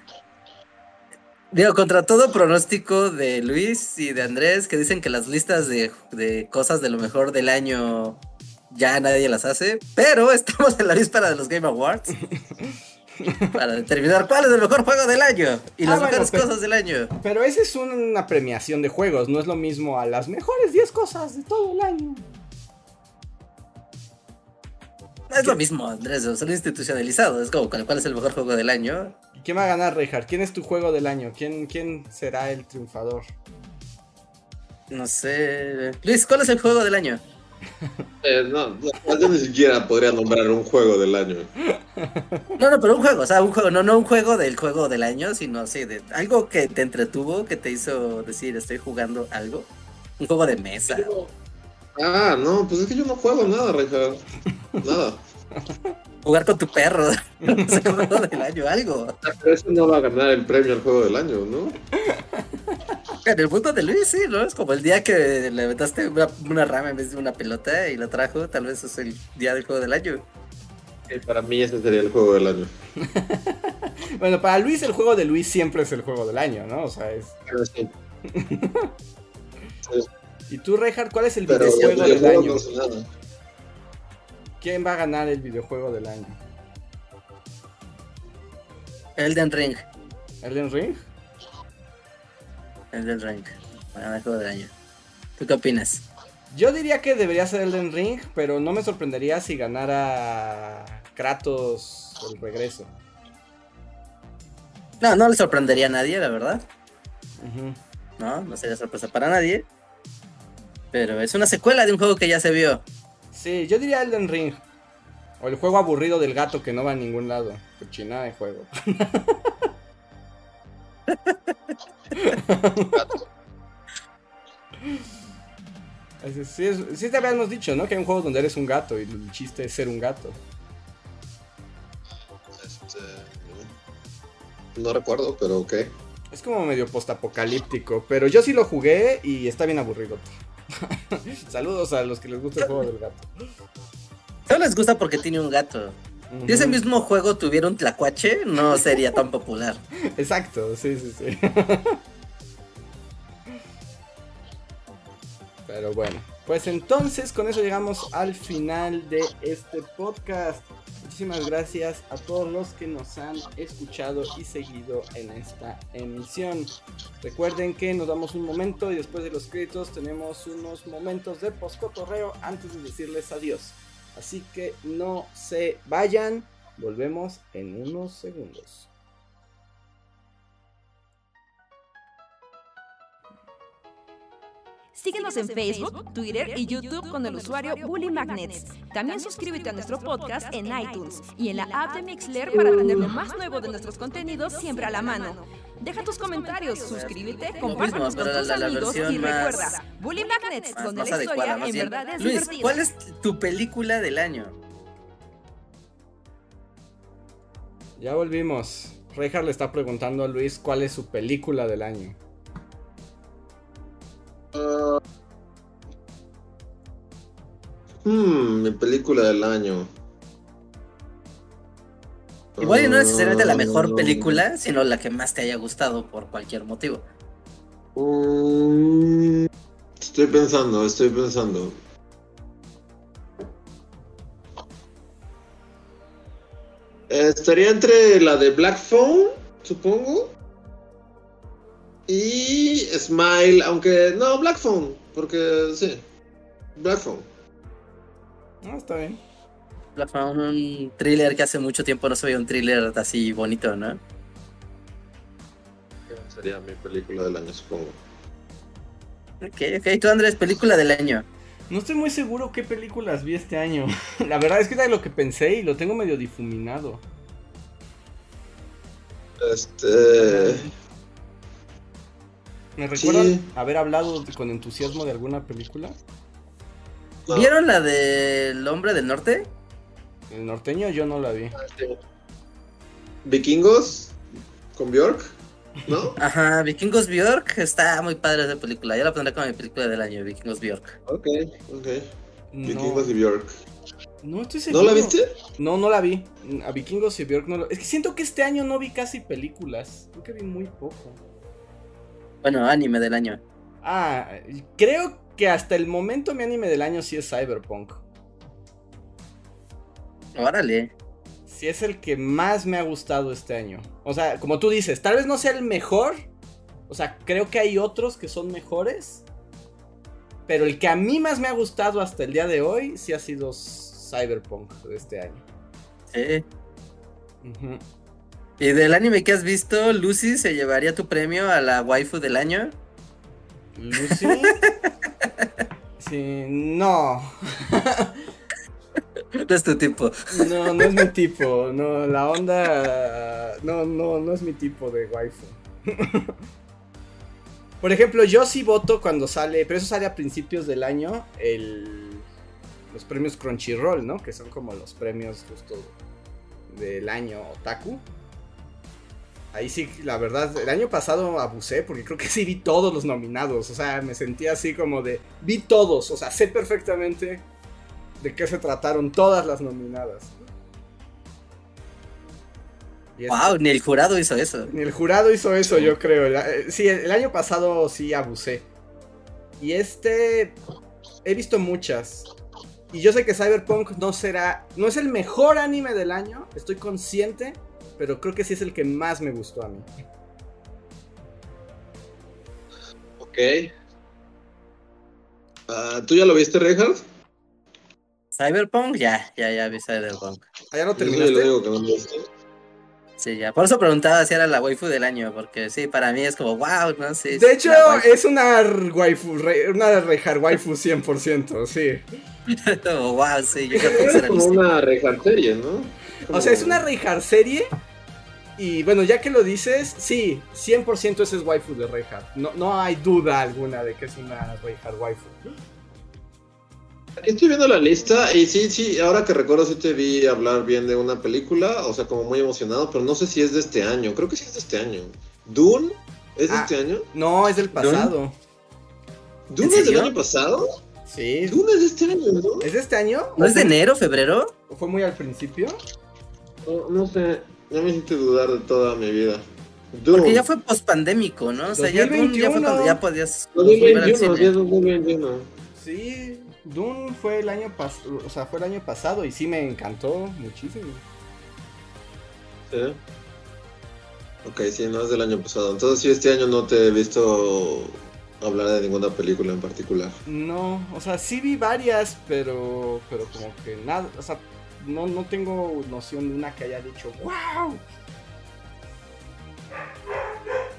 S3: Digo, contra todo pronóstico de Luis y de Andrés, que dicen que las listas de, de cosas de lo mejor del año ya nadie las hace, pero estamos en la víspera de los Game Awards para determinar cuál es el mejor juego del año y
S1: Ah,
S3: las
S1: bueno,
S3: mejores
S1: pero-
S3: cosas del año.
S1: Pero esa es una premiación de juegos. No es lo mismo a las mejores 10 cosas de todo el año.
S3: Es lo mismo, Andrés, son institucionalizados. Es como, ¿cuál es el mejor juego del año?
S1: ¿Y quién va a ganar, Reinhardt? ¿Quién es tu juego del año? ¿Quién, quién será el triunfador?
S3: No sé. Luis, ¿cuál es el juego del año?
S2: Eh, no, no, yo ni siquiera podría nombrar un juego del año.
S3: No, no, pero un juego, o sea, un juego, no, no un juego del juego del año, sino sí, de algo que te entretuvo, que te hizo decir, estoy jugando algo. Un juego de mesa.
S2: Ah, no, pues es que yo no juego nada, Reinhardt. Nada.
S3: Jugar con tu perro. Es el juego del año, algo.
S2: Pero eso no va a ganar el premio al juego del año, ¿no?
S3: En el mundo de Luis, sí, ¿no? Es como el día que le aventaste una, una rama en vez de una pelota y la trajo, tal vez es el día del juego del año.
S2: Eh, para mí ese sería el juego del año.
S1: Bueno, para Luis el juego de Luis siempre es el juego del año, ¿no? O sea, es...
S2: Pero sí.
S1: ¿Y tú, Reinhardt, cuál es el
S2: Pero
S1: videojuego del año? ¿Quién va a ganar el videojuego del año?
S3: Elden Ring.
S1: ¿Elden Ring?
S3: Elden Ring. Bueno, el juego del año. ¿Tú qué opinas?
S1: Yo diría que debería ser Elden Ring, pero no me sorprendería si ganara Kratos el regreso.
S3: No, no le sorprendería a nadie, la verdad. No, no sería sorpresa para nadie. Pero es una secuela de un juego que ya se vio.
S1: Sí, yo diría Elden Ring. O el juego aburrido del gato que no va a ningún lado. Cochinada de juego. Sí, es- sí te habíamos dicho, ¿no? Que hay un juego donde eres un gato y el chiste es ser un gato.
S2: Este, no recuerdo, pero ok.
S1: Es como medio postapocalíptico, pero yo sí lo jugué y está bien aburrido. Saludos a los que les gusta el juego del gato.
S3: Solo les gusta porque tiene un gato. Si ese mismo juego tuviera un tlacuache, no sería tan popular.
S1: Exacto, sí, sí, sí. Pero bueno, pues entonces con eso llegamos al final de este podcast. Muchísimas gracias a todos los que nos han escuchado y seguido en esta emisión. Recuerden que nos damos un momento y después de los créditos tenemos unos momentos de postcotorreo antes de decirles adiós. Así que no se vayan, volvemos en unos segundos.
S5: Síguenos en Facebook, Twitter y YouTube con el usuario Bully Magnets. También suscríbete a nuestro podcast en iTunes y en la app de Mixler para tener lo más nuevo de nuestros contenidos siempre a la mano. Deja tus comentarios, suscríbete, compártenos con tus amigos y recuerda, Bully Magnets, donde la historia en verdad es
S3: Luis,
S5: divertida.
S3: ¿cuál es tu película del año?
S1: Ya volvimos. Reinhardt le está preguntando a Luis cuál es su película del año.
S2: Ah. Hmm, mi película del año.
S3: Igual y no necesariamente la
S2: Ah,
S3: mejor película, sino la que más te haya gustado por cualquier motivo.
S2: Mm, Estoy pensando, estoy pensando. Eh, Estaría entre la de Black Phone, supongo. Y Smile, aunque no, Black Phone, porque sí. Black Phone.
S1: No, está bien.
S3: Fue un thriller que hace mucho tiempo no se veía un thriller así bonito, ¿no?
S2: Sería mi película del año, supongo.
S3: Ok, ok. Tú, Andrés, película del año.
S1: No estoy muy seguro qué películas vi este año. La verdad es que era lo que pensé y lo tengo medio difuminado.
S2: Este.
S1: ¿Me recuerdan
S2: Sí.
S1: haber hablado con entusiasmo de alguna película?
S2: no.
S3: ¿Vieron la del Hombre del Norte?
S1: El norteño yo no la vi.
S2: Vikingos con Bjork, ¿no?
S3: Ajá, Vikingos Bjork. Está muy padre esa película. Yo la pondré como mi película del año, Vikingos Bjork.
S2: ok, ok.
S1: No,
S2: Vikingos y Bjork.
S1: no estoy seguro.
S2: ¿No la viste?
S1: No, no la vi. A Vikingos y Björk no lo... Es que siento que este año no vi casi películas. Creo que vi muy poco.
S3: Bueno, anime del año.
S1: Ah, creo que hasta el momento mi anime del año sí es Cyberpunk.
S3: Órale.
S1: Sí es el que más me ha gustado este año. O sea, como tú dices, tal vez no sea el mejor. O sea, creo que hay otros que son mejores. Pero el que a mí más me ha gustado hasta el día de hoy sí ha sido Cyberpunk de este año.
S3: Sí.
S1: Ujú.
S3: Y del anime que has visto, Lucy se llevaría tu premio a la waifu del año.
S1: Lucy. Sí, no.
S3: No es tu tipo.
S1: No, no es mi tipo. No, la onda. No, no, no es mi tipo de waifu. Por ejemplo, yo sí voto cuando sale, pero eso sale a principios del año, el, los premios Crunchyroll, ¿no? Que son como los premios justo del año Otaku. Ahí sí, la verdad, el año pasado abusé porque creo que sí vi todos los nominados. O sea, me sentía así como de, vi todos, o sea, sé perfectamente de qué se trataron todas las nominadas.
S3: Wow, ni el jurado hizo eso.
S1: ni el jurado hizo eso, yo creo. Eh, Sí, el, el año pasado sí abusé. Y este. He visto muchas. Y yo sé que Cyberpunk no será. No es el mejor anime del año. Estoy consciente. Pero creo que sí es el que más me gustó a mí.
S2: Ok. Ah, ¿Tú ya lo viste, Reinhardt?
S3: Cyberpunk, ya, ya, ya vi Cyberpunk.
S1: ¿Ah, ya lo terminaste?
S2: lo digo que no me.
S3: Sí, ya. Por eso preguntaba si era la waifu del año, porque sí, para mí es como, wow, no sé.
S1: De hecho, es una waifu, re- una Rejar waifu 100%, sí.
S3: wow, sí, yo creo que esa
S2: Es como una Reinhardt serie, ¿no?
S1: O sea, es una Rejar serie. Y bueno, ya que lo dices, sí, 100% ese es waifu de Rejar. No, no hay duda alguna de que es una Rejar waifu.
S2: Aquí estoy viendo la lista y sí, sí, ahora que recuerdo sí te vi hablar bien de una película, o sea, como muy emocionado, pero no sé si es de este año, creo que sí es de este año. ¿Dune? ¿Es de
S1: Ah.
S2: este año?
S1: No, es del pasado.
S2: ¿Dune
S3: ¿En
S2: es del año pasado?
S1: Sí.
S2: ¿Dune es de este año, no?
S1: ¿Es de este año?
S3: ¿No es de enero, febrero?
S1: ¿O fue muy al principio?
S2: No, no sé, ya me hiciste dudar de toda mi vida.
S3: Porque ya fue pospandémico, ¿no? O sea, ya, Dune ya fue
S1: 2021.
S3: cuando ya podías volver al
S2: 2021, sí,
S3: cine.
S2: es 2021.
S1: Sí. Dune fue el año pasado, o sea, fue el año pasado y sí me encantó muchísimo.
S2: Sí. Ok, sí, no es del año pasado. Entonces sí, este año no te he visto hablar de ninguna película en particular.
S1: No, o sea, sí vi varias, pero pero como que nada, o sea, no, no tengo noción de una que haya dicho, wow.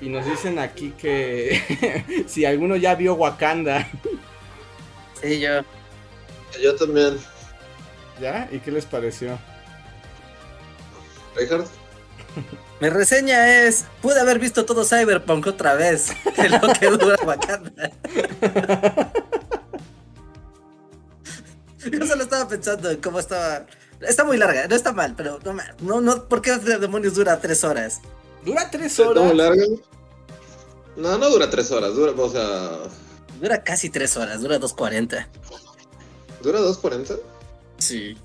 S1: Y nos dicen aquí que si alguno ya vio Wakanda.
S3: Sí, yo.
S2: Yo también.
S1: ¿Ya? ¿Y qué les pareció?
S2: Richard.
S3: Mi reseña es, pude haber visto todo Cyberpunk otra vez, de lo que dura Wakanda. Yo solo estaba pensando en cómo estaba... Está muy larga, no está mal, pero no, no, no, ¿por qué demonios dura tres horas?
S1: Dura tres
S2: ¿Está muy
S1: horas.
S2: larga? No, no dura tres horas, dura, o sea,
S3: Dura casi tres horas, dura 2.40.
S2: dura 2.40.
S3: Sí.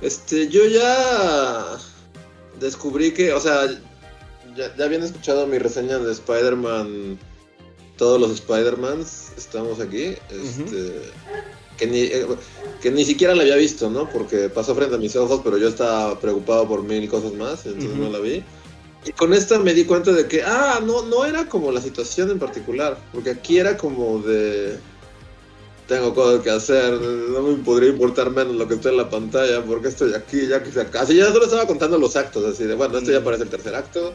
S2: Este, yo ya descubrí que, o sea, ya, ya habían escuchado mi reseña de Spider-Man, todos los Spider-Mans, estamos aquí, este, que, ni, eh, que ni siquiera la había visto, ¿no? Porque pasó frente a mis ojos, pero yo estaba preocupado por mil cosas más, entonces
S1: Ujú.
S2: no la vi. Y con esta me di cuenta de que, ah, no, no era como la situación en particular, porque aquí era como de tengo cosas que hacer, no me podría importar menos lo que está en la pantalla, porque estoy aquí, ya que se acaba. Así ya solo estaba contando los actos, así de, bueno, esto ya parece el tercer acto.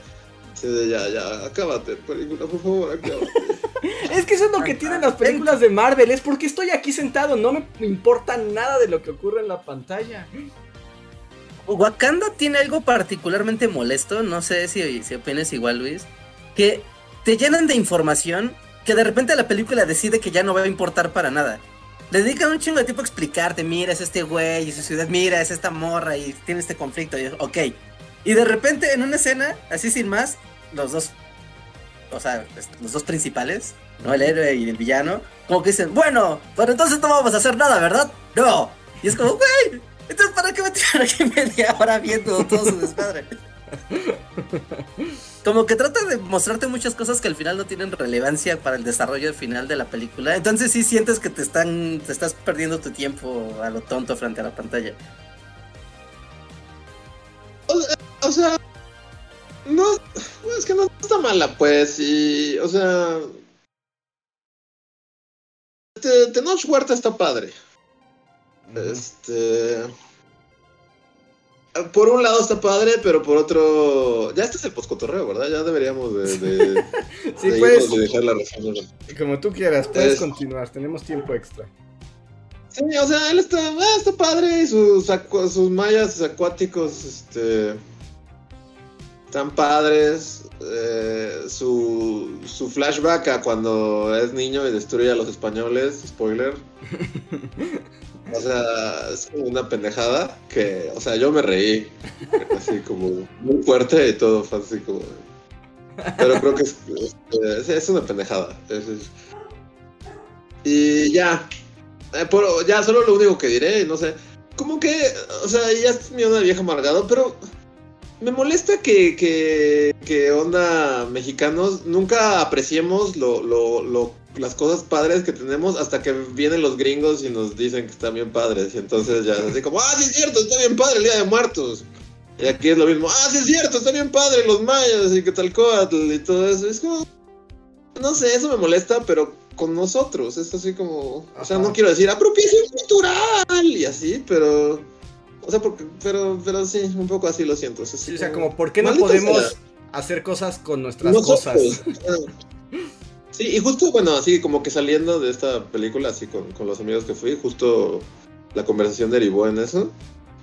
S2: Así de, ya, ya, acábate, película, por favor, acábate.
S1: Es que eso es lo que tienen las películas de Marvel. Es porque estoy aquí sentado. No me importa nada de lo que ocurre en la pantalla.
S3: Wakanda tiene algo particularmente molesto, no sé si, si opinas igual, Luis, que te llenan de información que de repente la película decide que ya no va a importar para nada. Le dedican un chingo de tiempo a explicarte, mira, es este güey, es su ciudad, mira, es esta morra y tiene este conflicto, y ok. Y de repente en una escena, así sin más, los dos, o sea, los dos principales, ¿no? El héroe y el villano, como que dicen, bueno, pero entonces no vamos a hacer nada, ¿verdad? No. Y es como, güey, entonces ¿para qué me tienen aquí media hora viendo todo su desmadre? Como que trata de mostrarte muchas cosas que al final no tienen relevancia para el desarrollo final de la película. Entonces sí sientes que te están, te estás perdiendo tu tiempo a lo tonto frente a la pantalla.
S2: O sea, no, es que no está mala, pues, y, o sea, este, Tenoch Huerta está padre. Este. Por un lado está padre, pero por otro. Ya este es el poscotorreo, ¿verdad? Ya deberíamos de, de,
S1: Sí,
S2: de y dejar la reseña.
S1: Como tú quieras, puedes
S2: Es-
S1: continuar. Tenemos tiempo extra.
S2: Sí, o sea, él está, ah, está padre y sus, sus mayas acuáticos, este. Están padres. eh, su, su flashback a cuando es niño y destruye a los españoles, spoiler. O sea, es como una pendejada que, o sea, yo me reí. Así como muy fuerte y todo así como. Pero creo que es, es, una pendejada. es- Y ya. Eh, por- ya, solo lo único que diré, no sé. Como que, o sea, ya es mi de vieja amargado, pero me molesta que, que, que onda mexicanos nunca apreciemos lo, lo, lo, las cosas padres que tenemos hasta que vienen los gringos y nos dicen que están bien padres. Y entonces ya es así como, ah, sí es cierto, está bien padre el Día de Muertos. Y aquí es lo mismo, ah, sí es cierto, está bien padre los mayas y que tal y todo eso. Es como, no sé, eso me molesta, pero con nosotros. Es así como, o sea, no quiero decir apropiación cultural y así, pero... O sea, porque, pero, pero sí, un poco así lo siento. así
S1: Sí, o sea, como, ¿por qué no podemos
S2: sea.
S1: hacer cosas con nuestras
S2: Nosotros,
S1: cosas?
S2: Sí, y justo, bueno, así como que saliendo de esta película, así con, con los amigos que fui, justo la conversación derivó en eso.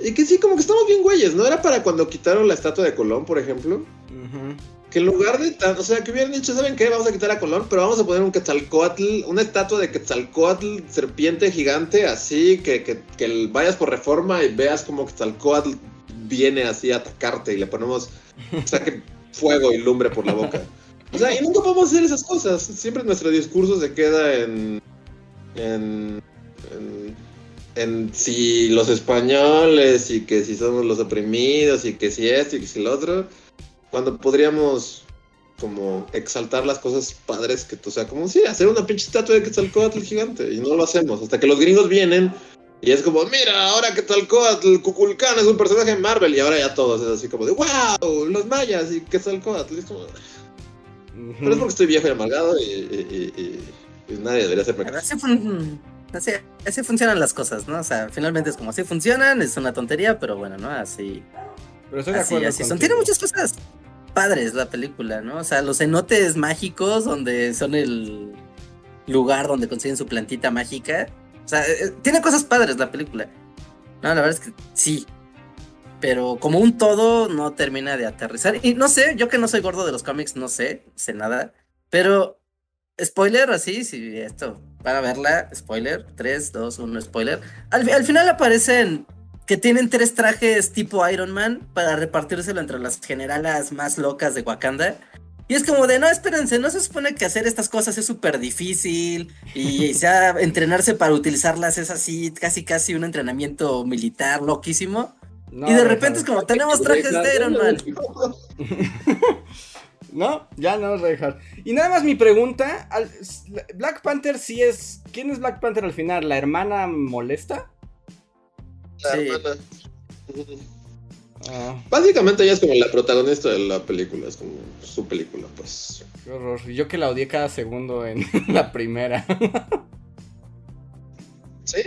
S2: Y que sí, como que estamos bien güeyes, ¿no? Era para cuando quitaron la estatua de Colón, por ejemplo.
S1: Ujú.
S2: Que en lugar de tan, o sea, que hubieran dicho, ¿saben qué? Vamos a quitar a Colón, pero vamos a poner un Quetzalcoatl, una estatua de Quetzalcoatl, serpiente gigante, así, que, que, que vayas por reforma y veas como Quetzalcoatl viene así a atacarte y le ponemos, saque fuego y lumbre por la boca. O sea, y nunca podemos hacer esas cosas. Siempre nuestro discurso se queda en. en. en, en si los españoles y que si somos los oprimidos y que si esto y que si lo otro. Cuando podríamos como exaltar las cosas padres que, o sea, como sí, hacer una pinche estatua de Quetzalcóatl gigante y no lo hacemos hasta que los gringos vienen y es como, mira, ahora Quetzalcóatl, Cuculcán es un personaje de Marvel y ahora ya todos es así como de, wow, los mayas y Quetzalcóatl. Y es como, pero es porque estoy viejo y amargado y, y- y- y- y nadie debería hacerme caso.
S3: Así, fun- así, así funcionan las cosas, ¿no? O sea, finalmente es como así funcionan, es una tontería, pero bueno, ¿no? Así,
S1: Pero estoy de
S3: así,
S1: acuerdo
S3: así son. Tiene muchas cosas padres la película, ¿no? O sea, los cenotes mágicos donde son el lugar donde consiguen su plantita mágica. O sea, eh, tiene cosas padres la película. No, la verdad es que sí. Pero como un todo no termina de aterrizar. Y no sé, yo que no soy gordo de los cómics, no sé, sé nada. Pero, spoiler, así, si esto, para verla, spoiler, 3, 2, 1, spoiler. Al, al final aparecen que tienen tres trajes tipo Iron Man para repartírselo entre las generalas más locas de Wakanda. Y es como de, no, espérense, no se supone que hacer estas cosas es súper difícil y ya entrenarse para utilizarlas es así, casi casi un entrenamiento militar loquísimo. y de repente es como, tenemos trajes de Iron Man.
S1: No, ya no, Reinhardt. Y nada más mi pregunta, Black Panther sí es... ¿Quién es Black Panther al final? ¿La hermana molesta?
S2: Sí. Ah. Básicamente ella es como la protagonista de la película, es como su película, pues.
S1: Qué horror. Yo que la odié cada segundo en la primera.
S2: ¿Sí?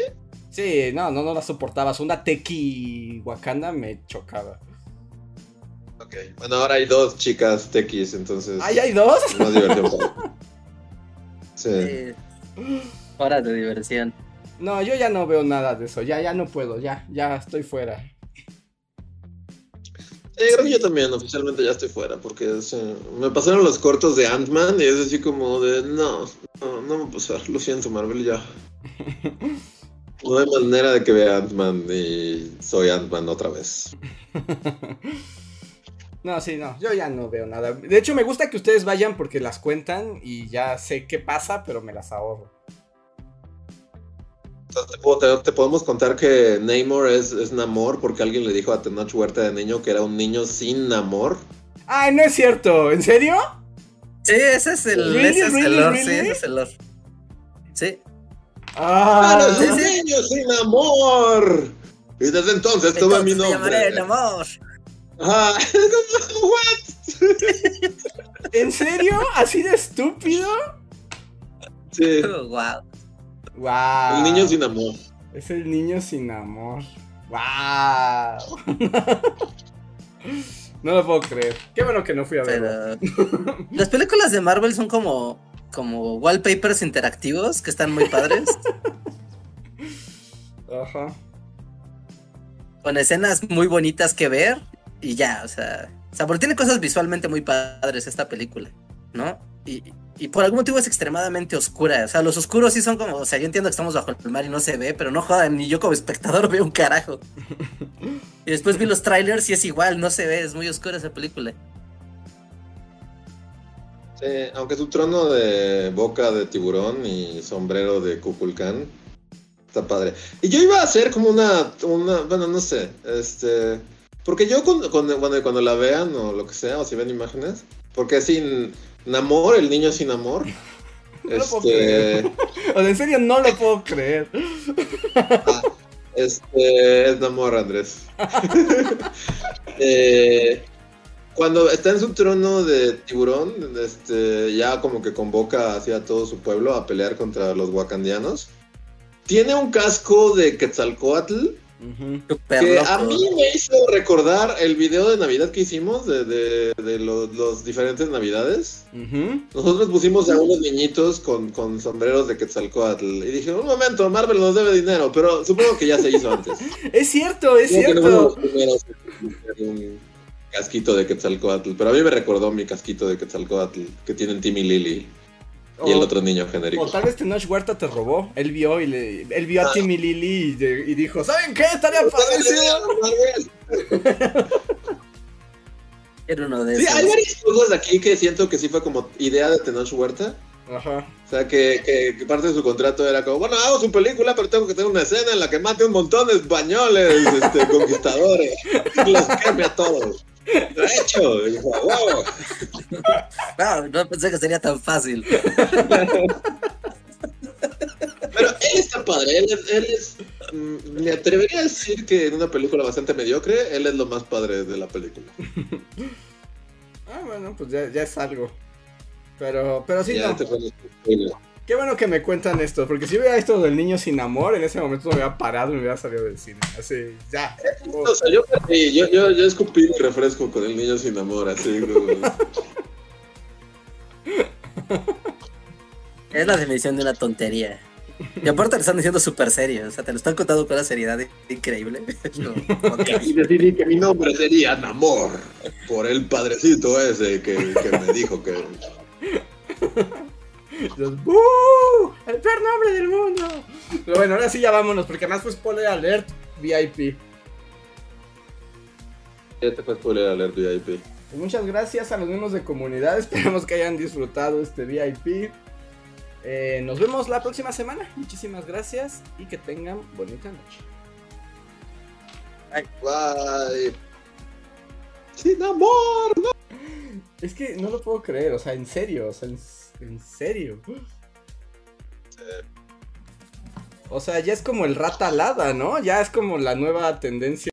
S1: Sí, no, no, no la soportabas. Una Teki Wakanda me chocaba.
S2: Ok, bueno, ahora hay dos chicas Tekis, entonces.
S1: ¿Ay, hay dos?
S2: Más diversión. sí.
S3: sí. Hora de diversión.
S1: No, yo ya no veo nada de eso. Ya, ya no puedo. Ya, ya estoy fuera.
S2: Sí, creo que yo también oficialmente ya estoy fuera porque me pasaron los cortos de Ant-Man y es así como de no, no, no me va a pasar, lo siento Marvel ya. No hay manera de que vea Ant-Man y soy Ant-Man otra vez.
S1: No, sí, no, yo ya no veo nada. De hecho, me gusta que ustedes vayan porque las cuentan y ya sé qué pasa, pero me las ahorro.
S2: Te, podemos contar que Namor es, es, Namor porque alguien le dijo a Tenoch Huerta de niño que era un niño sin amor.
S1: Ay, no es cierto, ¿en serio?
S3: Sí, ese es el, ese es el Lord, sí, ese es el Lord. Sí.
S2: Ah, es un niño sin amor. Y desde entonces tuve mi nombre.
S3: Llamaré el amor.
S2: Ah, ¿what?
S1: ¿En serio? ¿Así de estúpido?
S2: Sí.
S3: wow.
S1: Wow.
S2: El niño sin amor.
S1: Es el niño sin amor. Wow. no lo puedo creer. Qué bueno que no fui a verlo.
S3: Las películas de Marvel son como como wallpapers interactivos que están muy padres.
S1: Ajá.
S3: Con escenas muy bonitas que ver y ya, o sea, o sea, porque tiene cosas visualmente muy padres esta película, ¿no? Y, y por algún motivo es extremadamente oscura. O sea, los oscuros sí son como. O sea, yo entiendo que estamos bajo el mar y no se ve, pero no jodan, ni yo como espectador veo un carajo. y después vi los trailers y es igual, no se ve, es muy oscura esa película.
S2: Sí, aunque su trono de boca de tiburón y sombrero de Kukulkan está padre. Y yo iba a hacer como una, una bueno, no sé, este, porque yo cuando, cuando, cuando la vean o lo que sea, o si ven imágenes, porque sin Namor, el niño sin amor.
S1: No este... o sea, en serio no lo puedo creer.
S2: Ah, este es Namor, Andrés. eh, cuando está en su trono de tiburón, este, ya como que convoca hacia todo su pueblo a pelear contra los wakandianos. Tiene un casco de Quetzalcoatl que a mí me hizo recordar el video de Navidad que hicimos de, los, diferentes Navidades. Nosotros pusimos a unos niñitos con, sombreros de Quetzalcoatl y dije, un momento, Marvel nos debe dinero, pero supongo que ya se hizo antes.
S1: es cierto, es cierto.
S2: un casquito de Quetzalcoatl, pero a mí me recordó mi casquito de Quetzalcoatl que tienen Timmy Lily. Y el otro niño genérico.
S1: O tal vez Tenoch Huerta te robó. Él vio y le, él vio a ah. Timmy Lily y, dijo, ¿saben qué? Estaría
S3: padrísimo. Era uno de
S2: sí, hay varias cosas aquí que siento que sí fue como idea de Tenoch Huerta.
S1: Ajá.
S2: O sea, que, que, parte de su contrato era como, bueno, hago su película, pero tengo que tener una escena en la que mate un montón de españoles este, conquistadores. y los queme a todos. Lo he hecho. Y wow.
S3: no pensé que sería tan fácil.
S2: Pero él está padre, él es, él es, mm, me atrevería a decir que en una película bastante mediocre, él es lo más padre de la película.
S1: ah, bueno, pues ya, ya es algo. Pero, pero sí, no. Qué bueno que me cuentan esto, porque si hubiera esto del niño sin amor, en ese momento me hubiera parado y me hubiera salido del cine. Así, ya.
S2: O sea, yo, perdí, yo, yo, yo escupí mi refresco con el niño sin amor, así.
S3: Es la definición de una tontería. Y aparte le están diciendo súper serio, o sea, te lo están contando con una seriedad increíble. No.
S2: Y decidí que mi nombre sería Namor, por el padrecito ese que, que me dijo que...
S1: ¡El peor nombre del mundo! Pero bueno, ahora sí ya vámonos, porque además fue spoiler alert VIP.
S2: Ya te fue spoiler alert VIP.
S1: Muchas gracias a los miembros de comunidad. Esperamos que hayan disfrutado este VIP. Eh, nos vemos la próxima semana. Muchísimas gracias y que tengan bonita noche.
S2: Bye. Sin amor, no.
S1: Es que no lo puedo creer, o sea, en serio, o sea, en, en serio. O sea, ya es como el rata alada, ¿no? Ya es como la nueva tendencia.